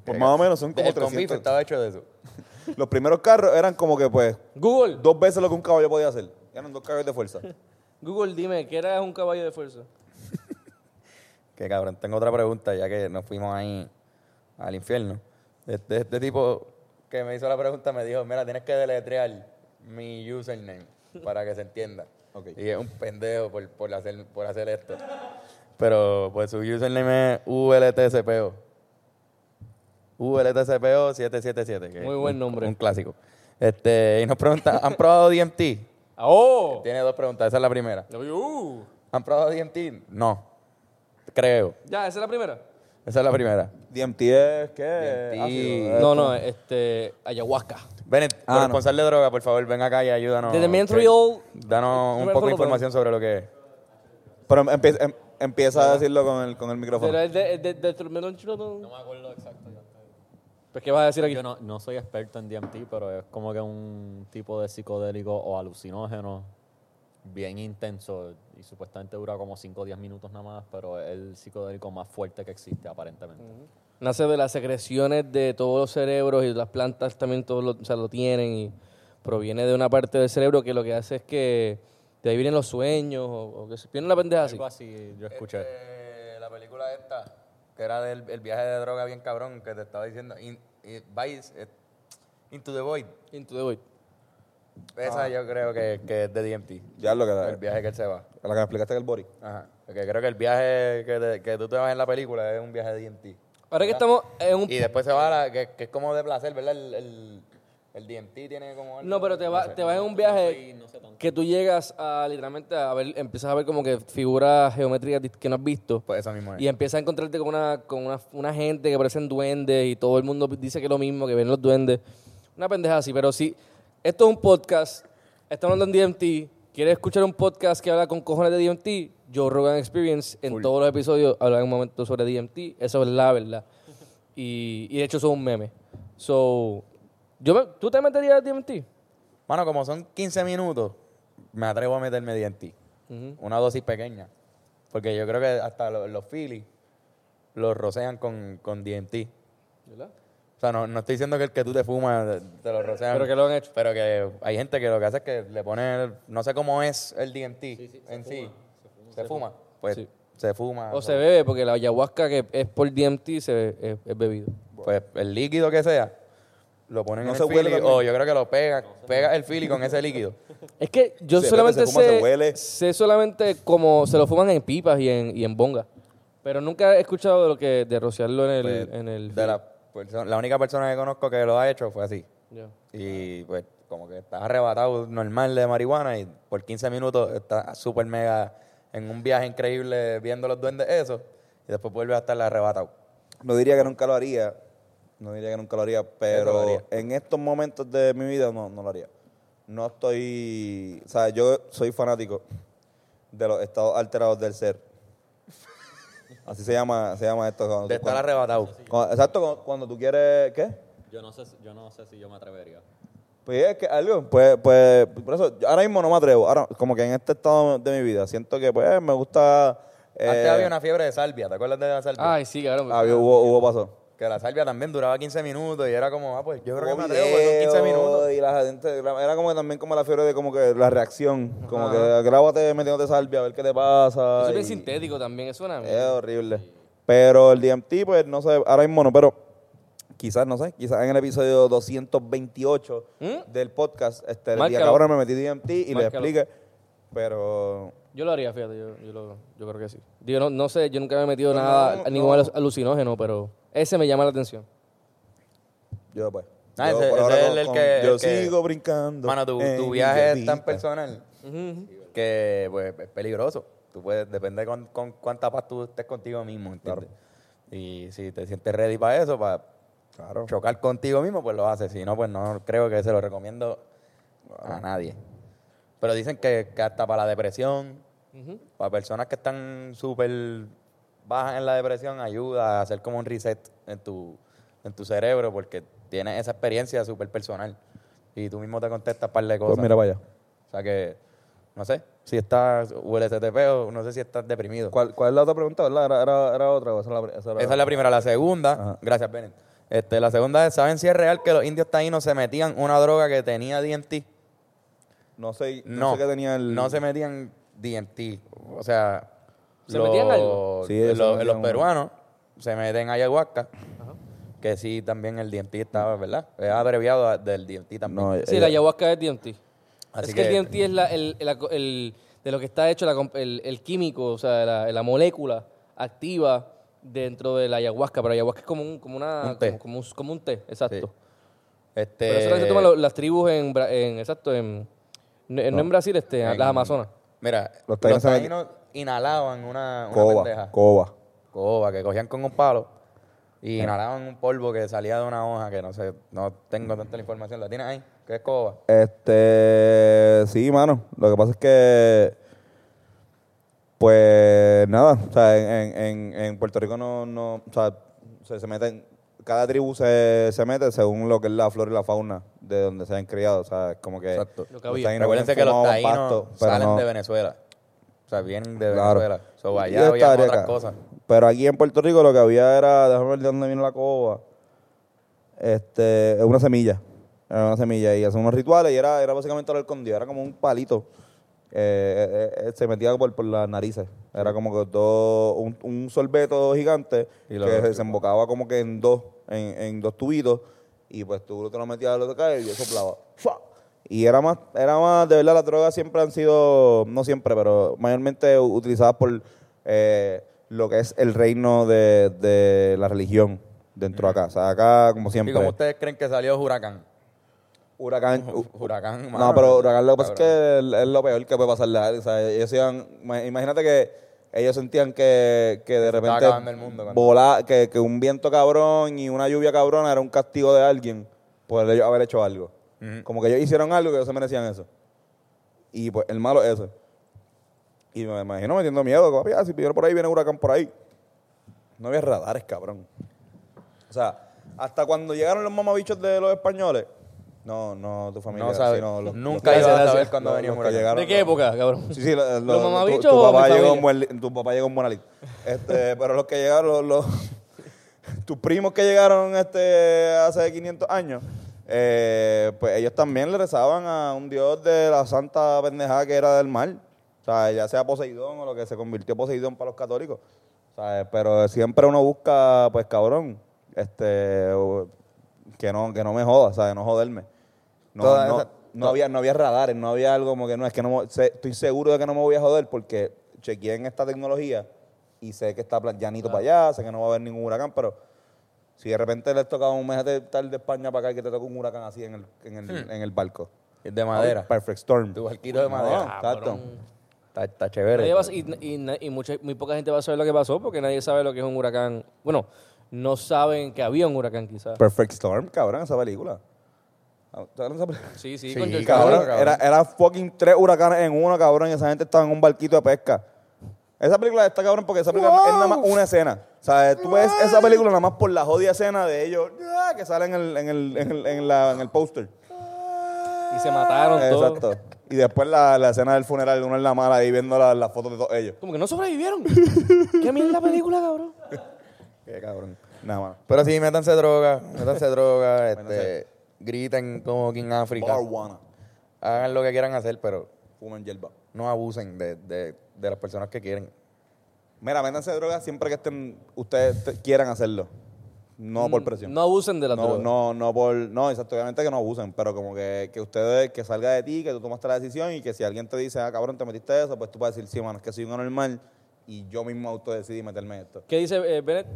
Pues más o menos son como el confife 300. estaba hecho de eso. [laughs] Los primeros carros eran como que, pues, Google, dos veces lo que un caballo podía hacer. Eran dos caballos de fuerza. [laughs] Google, dime, ¿qué era un caballo de fuerza? Que cabrón, tengo otra pregunta, ya que nos fuimos ahí al infierno. Este, este tipo que me hizo la pregunta me dijo, mira, tienes que deletrear mi username para que se entienda. Y es un pendejo por, por, hacer, por hacer esto. Pero pues su username es ULTCPO. ULTCPO 777. Que Muy es buen un- nombre. Un clásico. Este, y nos pregunta, ¿han probado DMT? [laughs] ¡Oh! Tiene dos preguntas, esa es la primera. Uh. ¿Han probado DMT? No. Creo. Ya, esa es la primera. Esa es la primera. DMT es, ¿qué? DMT. Ácido, No, no, este, ayahuasca. Bennett, Ah, no. corresponsal de droga, por favor, ven acá y ayúdanos. Desde Montreal, Danos un poco de información sobre lo que es. Pero empie- em- empieza a decirlo con el, con el micrófono. ¿será el de, el de, de- No me acuerdo exacto. Pues, ¿qué vas a decir aquí? Yo no, no soy experto en DMT, pero es como que un tipo de psicodélico o alucinógeno bien intenso y supuestamente dura como 5 o 10 minutos nada más, pero es el psicodélico más fuerte que existe aparentemente. Nace de las secreciones de todos los cerebros y las plantas también todos lo, o sea, lo tienen y proviene de una parte del cerebro que lo que hace es que de ahí vienen los sueños o, o que se viene una pendeja así. Algo así yo escuché. Este, la película esta, que era del el viaje de droga bien cabrón, que te estaba diciendo, in- in- Vice, eh, Into the Void. Into the void. Esa yo creo que, que es de DMT. Ya es lo que, El viaje que él se va. la que me explicaste del body. Ajá. Porque creo que el viaje que, te- que tú te vas en la película es un viaje de DMT. Ahora que estamos en un... Y después se va a la, que, que es como de placer, ¿verdad? El, el, el DMT tiene como algo- No, pero te, va, sé. te vas en un viaje que tú llegas a literalmente a ver, empiezas a ver como que figuras geométricas dis- que no has visto. Pues eso mismo es. Y empiezas a encontrarte con una, con una, una gente que parecen duendes y todo el mundo dice que es lo mismo, que ven los duendes. Una pendeja así, pero si esto es un podcast, estamos hablando en DMT, quieres escuchar un podcast que habla con cojones de DMT, Joe Rogan Experience, en todos los episodios habla en un momento sobre DMT, eso es la verdad. Y, y de hecho eso es un meme. So, yo me- ¿Tú te meterías a DMT? Mano, como son 15 minutos, me atrevo a meterme DMT. Una dosis pequeña. Porque yo creo que hasta los, los Phillies los rocean con, con DMT. ¿Verdad? O sea, no, no estoy diciendo que el que tú te fumas te lo rocean. Pero que lo han hecho. Pero que hay gente que lo que hace es que le pone, no sé cómo es el DMT en sí. Se fuma. Pues Sí. se fuma. O se bebe, porque la ayahuasca que es por DMT se, es, es bebido. Pues el líquido que sea, lo ponen No en se el huele. O yo creo que lo pega, pega el Philly con ese líquido. [laughs] Es que yo Se solamente fuma, sé, se huele. sé solamente como se lo fuman en pipas y en, y en bonga. Pero nunca he escuchado de lo que de rociarlo en el, Pues, en el de la, única persona que conozco que lo ha hecho fue así. Y pues como que estás arrebatado normal de marihuana y por 15 minutos estás súper mega en un viaje increíble viendo los duendes eso y después vuelves a estar arrebatado. No diría que nunca lo haría. No diría que nunca lo haría, pero lo haría. en estos momentos de mi vida no, no lo haría. No estoy. O sea, yo soy fanático de los estados alterados del ser. Así se llama, se llama esto. Cuando De tú- estar cuando- arrebatado. cuando- exacto, cuando, cuando tú quieres. ¿Qué? Yo no sé, yo no sé si yo me atrevería. Pues es que algo, pues, pues, por eso, yo ahora mismo no me atrevo. Ahora, como que en este estado de mi vida, siento que, pues, me gusta. eh, Antes había una fiebre de salvia, ¿te acuerdas de la salvia? Ay, sí, cabrón. había- hubo, hubo paso. Que la salvia también duraba 15 minutos y era como, ah, pues yo creo que me atrevo porque son 15 videos minutos. Y la gente, era como que también como la fiebre de como que la reacción. Como que grábate metiéndote salvia, a ver qué te pasa. Eso es bien y- sintético también, es una Es horrible. Pero el DMT, pues, no sé, ahora mismo no, pero quizás, no sé, quizás en el episodio 228 del podcast, este, el día que ahora me metí DMT y le explique. Pero Yo lo haría, fíjate, yo, yo, lo- yo creo que sí. Digo, no, no sé, yo nunca me he metido nada, no, ningún no. alu- alucinógeno, pero ese me llama la atención. yo, pues. Ah, yo ese- por ese ahora es con- el con- que- Yo el que- sigo brincando. Mano, tu, tu viaje es tan personal que pues, es peligroso. Tú puedes, depende con, con cuánta paz tú estés contigo mismo, ¿entiendes? Y si te sientes ready para eso, para Claro. chocar contigo mismo, pues lo haces. Si no, pues no creo que se lo recomiendo a nadie. Pero dicen que, que hasta para la depresión, para personas que están súper bajas en la depresión, ayuda a hacer como un reset en tu, en tu cerebro porque tienes esa experiencia súper personal. Y tú mismo te contestas un par de cosas. Pues mira, vaya. O sea que, no sé, si estás ULSTP o no sé si estás deprimido. ¿Cuál, ¿Cuál es la otra pregunta, verdad? Era, era, era otra. Esa, es la, esa era- Esa es la primera. La segunda, Ajá. gracias, Bennett. Este, la segunda es, ¿saben si es real que los indios taínos se metían una droga que tenía DMT? No sé, no, No, sé qué tenía el... no se metían DMT. O sea, ¿Se metían algo? Sí, los, metían los un- peruanos se meten ayahuasca, que sí, también el DMT estaba, ¿verdad? Es abreviado del DMT también. No, Sí, ella- la ayahuasca es DMT. Así es que, que- el DMT es la, el, el- el- de lo que está hecho la comp- el, el químico, o sea, la, la molécula activa dentro de la ayahuasca. Pero ayahuasca es como un, como una, Un té. Como, como un, como un té, exacto. Sí. Este, Pero eso es se toman las tribus en, en exacto, en, no, no en Brasil, este, en en- las Amazonas. Mira, Los los taínos inhalaban una, una Coba, pendeja. coba. Coba, que cogían con un palo Y inhalaban un polvo que salía de una hoja que no sé, no tengo tanta la información. ¿La tienes ahí? ¿Qué escoba? Este, sí, mano. Lo que pasa es que, pues nada, o sea, en, en, en Puerto Rico no, no, o sea, se, se meten, cada tribu se, se mete según lo que es la flora y la fauna de donde se han criado, o sea, es como que Exacto. Lo que había. bien que los taínos pasto, salen no- de Venezuela. O sea, vienen de Claro. Venezuela. So, Y allá había otras cosas. Pero aquí en Puerto Rico lo que había era, déjame ver de dónde viene la coba. Este, es una semilla. Era una semilla. Y hacen unos rituales y era, era básicamente el escondido. Era como un palito. Eh, eh, se metía por, por las narices. Era como que todo, un, un sorbeto gigante Y que se desembocaba como que en dos, en, en dos tubitos. Y pues tú te lo metías al otro y yo soplaba. ¡Fua! Y era más, era más, de verdad, las drogas siempre han sido, no siempre, pero mayormente u- utilizadas por eh, lo que es el reino de, de la religión dentro de acá. O sea, acá, como ¿Y siempre. cómo ustedes creen que salió Huracán? Huracán. Hu- Huracán, No, mano, pero Huracán lo que pasa es que es- lo peor que puede pasarle a él. O sea, ellos iban, ima- imagínate que ellos sentían que, que de se repente el mundo vola- que, que un viento cabrón y una lluvia cabrona era un castigo de alguien por ellos haber hecho algo. Como que ellos hicieron algo que ellos se merecían eso. Y pues el malo es ese. Y me imagino metiendo miedo, "Papi, ah, si viene por ahí, viene huracán por ahí. No había radares, cabrón. O sea, hasta cuando llegaron los mamabichos de los españoles, no, no, tu familia. No sabe. sino los- Nunca los- ibas a saber cuando los- venía un los que huracán. llegaron, ¿De qué época, cabrón? Sí, sí, lo- lo- ¿Los tu- mamabichos tu, papá llegó en buen, tu papá llegó en buena. Este, [laughs] pero los que llegaron, los, los- [laughs] tus primos que llegaron este, hace 500 años, eh, pues ellos también le rezaban a un dios de la santa pendejada que era del mar. O sea, ya sea Poseidón o lo que se convirtió Poseidón para los católicos. ¿Sabes? Pero siempre uno busca, pues cabrón, este, que no, que no me joda, ¿sabes? No joderme. No, Toda no, esa- no había, no había radares, no había algo como que no, es que no estoy seguro de que no me voy a joder porque chequeé en esta tecnología y sé que está plan- llanito para allá, sé que no va a haber ningún huracán, pero si de repente les tocaba un mes de estar de España para acá y que te toca un huracán así en el, en el, en el barco. Es de madera. Perfect Storm. Tu barquito de madera. exacto. Está, está chévere. Nadie va a- y y- y mucha- muy poca gente va a saber lo que pasó porque nadie sabe lo que es un huracán. Bueno, no saben que había un huracán quizás. Perfect Storm, cabrón, esa película. Ah, ¿sabes esa película? Sí, sí, Sí, con Cabrón, cabrón. Era, era fucking tres huracanes en uno, cabrón, y esa gente estaba en un barquito de pesca. Esa película está cabrón porque esa película es nada más una escena. O sea, tú ves esa película nada más por la jodida escena de ellos ah, que sale en el, en el, en el, en la- en el póster. Y se mataron todos. Exacto. Y después la, la escena del funeral, uno en la mala ahí viendo la- las fotos de todos ellos. Como que no sobrevivieron. ¿Qué mierda película, cabrón? [laughs] Qué cabrón. Nada más. Pero sí, métanse droga, métanse droga, este, griten como aquí en África. Hagan lo que quieran hacer, pero Fumen hierba. no abusen de, de, de las personas que quieren. Mira, métanse drogas siempre que estén, ustedes te- quieran hacerlo. No por presión. No abusen de la No, droga. no, no por, no, exacto, obviamente que no abusen, pero como que, que ustedes, que salga de ti, que tú tomaste la decisión y que si alguien te dice, ah, cabrón, te metiste eso, pues tú puedes decir, sí, mano, es que soy un anormal y yo mismo autodecidí meterme en esto. ¿Qué dice eh, Bennett?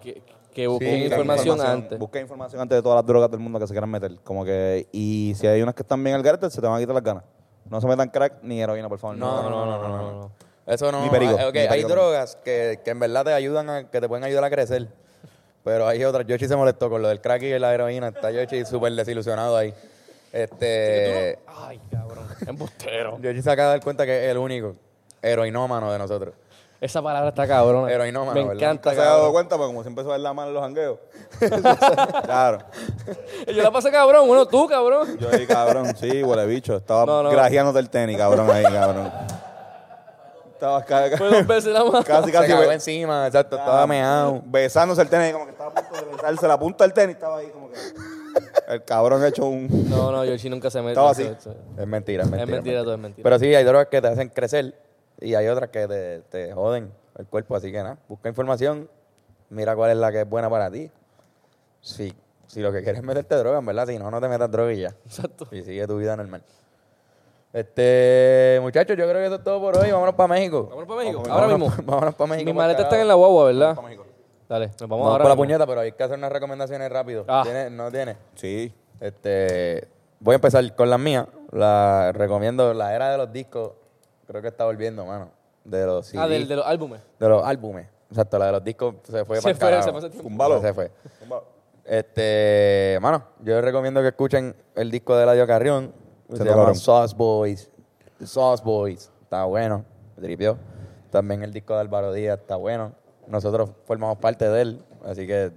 Que, que busquen busquen información, antes. Busquen información antes de todas las drogas del mundo que se quieran meter. Como que, y si hay unas que están bien al garete, se te van a quitar las ganas. No se metan crack ni heroína, por favor. No, no, no, no, no, no. Eso no. Ni perico, ah, ok, ni hay drogas que, que en verdad te ayudan a, que te pueden ayudar a crecer. Pero hay otras. Yoshi se molestó con lo del crack y la heroína. Está Yoshi súper desilusionado ahí. Este. Ay, cabrón. [laughs] Embustero. Yoshi se acaba de dar cuenta que es el único heroinómano de nosotros. Esa palabra está cabrón. Heroinómano, Me ¿verdad? encanta, ¿Te has dado cuenta? Porque como siempre se va la mano en los jangueos. [laughs] claro. Yo la pasé cabrón. Bueno, tú, cabrón. Yo ahí, cabrón, sí, huele bicho. Estaba No, no. grajeándote el tenis, cabrón, ahí, cabrón. Estabas ca- ca- Fue dos veces nada más. casi, Se casi cagó be- encima, exacto, estaba meado. besándose el tenis, como que estaba a punto de besarse la punta del tenis, estaba ahí como que... El cabrón ha hecho un... No, no, Yoshi nunca se mete. Estaba así. Es mentira, es mentira. Es mentira, todo es mentira. Pero sí, hay drogas que te hacen crecer y hay otras que te, te joden el cuerpo. Así que nada, busca información, mira cuál es la que es buena para ti. Si, si lo que quieres es meterte droga, en verdad, si no, no te metas droga y ya. Exacto. Y sigue tu vida normal. Este, muchachos, yo creo que eso es todo por hoy. Vámonos para México. Vámonos para México. Ahora mismo. [laughs] Vámonos, vámonos para México. Mis maletas están en la guagua, ¿verdad? Dale, nos vamos, Vamos ahora. por la puñeta, pero hay que hacer unas recomendaciones rápido. Ah. ¿Tiene? ¿No tiene? Sí. Este, voy a empezar con las mías. La recomiendo la era de los discos. Creo que está volviendo, mano. De los Ah, del, de los álbumes. de los álbumes. Exacto, la de los discos se fue Se para fue, carajo. se fue ese tiempo. Zúmbalo. Se fue. Este, mano, yo les recomiendo que escuchen el disco de Eladio Carrión. Se Se llama. Sauce Boys. The Sauce Boys. Está bueno. Me tripió. También el disco de Álvaro Díaz está bueno. Nosotros formamos parte de él. Así que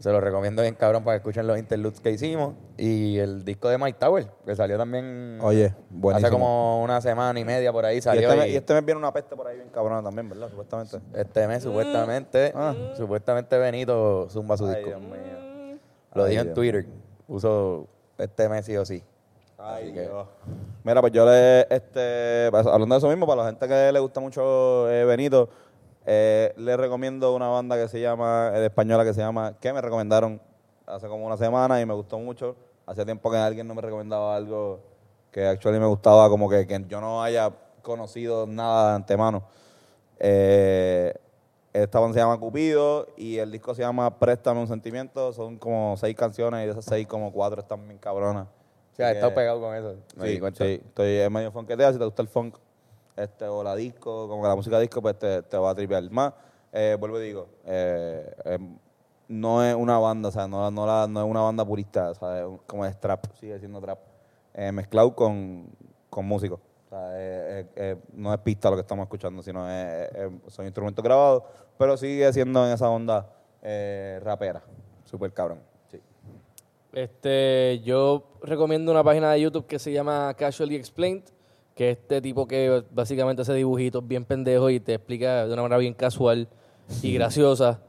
se lo recomiendo bien cabrón para que escuchen los interludes que hicimos. Y el disco de Mike Tower, que salió también Oye, buenísimo. hace como una semana y media por ahí Y salió. este, mes, y- y este mes viene una peste por ahí bien cabrona también, ¿verdad? Supuestamente. este mes supuestamente, Ah. supuestamente Benito zumba su Ay, disco. Dios mío. Lo Ay, dijo en Twitter. Puso este mes sí o sí. Ay, que- Dios. Mira, pues yo le, este, pues, hablando de eso mismo, para la gente que le gusta mucho eh, Benito, eh, le recomiendo una banda que se llama, eh, de española que se llama, que me recomendaron hace como una semana y me gustó mucho. Hacía tiempo que alguien no me recomendaba algo que actually me gustaba, como que, que yo no haya conocido nada de antemano. Eh, esta banda se llama Cupido y el disco se llama Préstame un sentimiento. Son como seis canciones y de esas seis como cuatro están bien cabronas. O sea, que- pegado con eso. Sí, sí, estoy en medio funketea, si te gusta el funk este, o la disco, como que la música disco, pues te, te va a tripear más. Eh, vuelvo y digo, eh, em, no es una banda, o sea, no, no, la- no es una banda purista, o sea, como es trap, sigue siendo trap, eh, mezclado con, con músicos. O sea, no es pista lo que estamos escuchando, sino son instrumentos grabados, pero sigue siendo en esa onda rapera, súper cabrón. Sí. Este, yo recomiendo una página de YouTube que se llama Casually Explained, que es este tipo que básicamente hace dibujitos bien pendejos y te explica de una manera bien casual y graciosa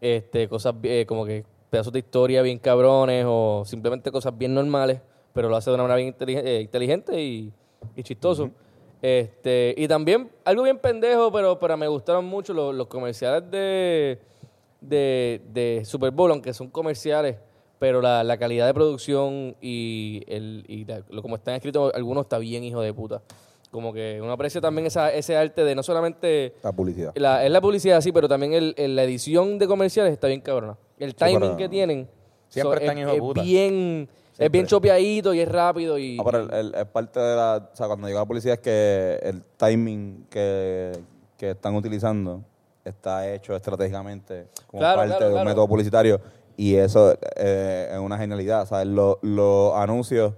este, cosas eh, como que pedazos de historia bien cabrones o simplemente cosas bien normales, pero lo hace de una manera bien eh, inteligente y, y chistoso. Este, y también algo bien pendejo, pero, pero me gustaron mucho los, los comerciales de, de, de Super Bowl, aunque son comerciales, pero la, la calidad de producción y, el, y la- lo como están escritos, algunos está bien hijo de puta. Como que uno aprecia también esa, ese arte de no solamente La publicidad. la, es la publicidad, sí, pero también el, el- la edición de comerciales está bien cabrona. El timing pero- que tienen Siempre so- están es, hijo de es puta. bien, es bien chopeadito y es rápido y, No, pero el, es parte de la. O sea, cuando digo la publicidad es que el timing que, que están utilizando está hecho estratégicamente como Claro, parte claro, de un claro. método publicitario. Y eso eh, es una genialidad. ¿sabes? Los, los anuncios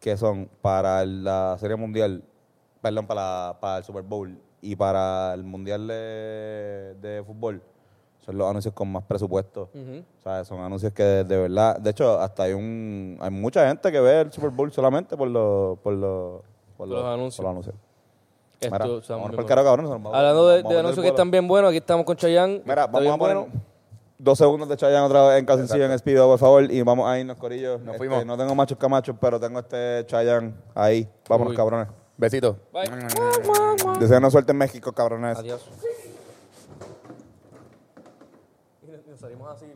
que son para la Serie Mundial, perdón, para, para el Super Bowl y para el Mundial de, de Fútbol, son los anuncios con más presupuesto. O sea, son anuncios que de, de verdad, de hecho, hasta hay un hay mucha gente que ve el Super Bowl solamente por los por los por los anuncios. por los anuncios. Esto, Mira, o sea, vámonos muy pa'l bueno. carajo, cabrón, se nos va- Hablando de, vamos anuncios que están bien buenos, aquí estamos con Chayanne. Mira, vamos a poner bueno. Dos segundos de Chayanne otra vez en calzoncillo en Speedo, por favor, y vamos a irnos, corillos. Nos Este, fuimos. No tengo machos camachos, pero tengo este Chayanne ahí. Vámonos, Uy. cabrones. Besito. Bye. Deseanos suerte en México, cabrones. Adiós. [laughs] Y nos salimos así.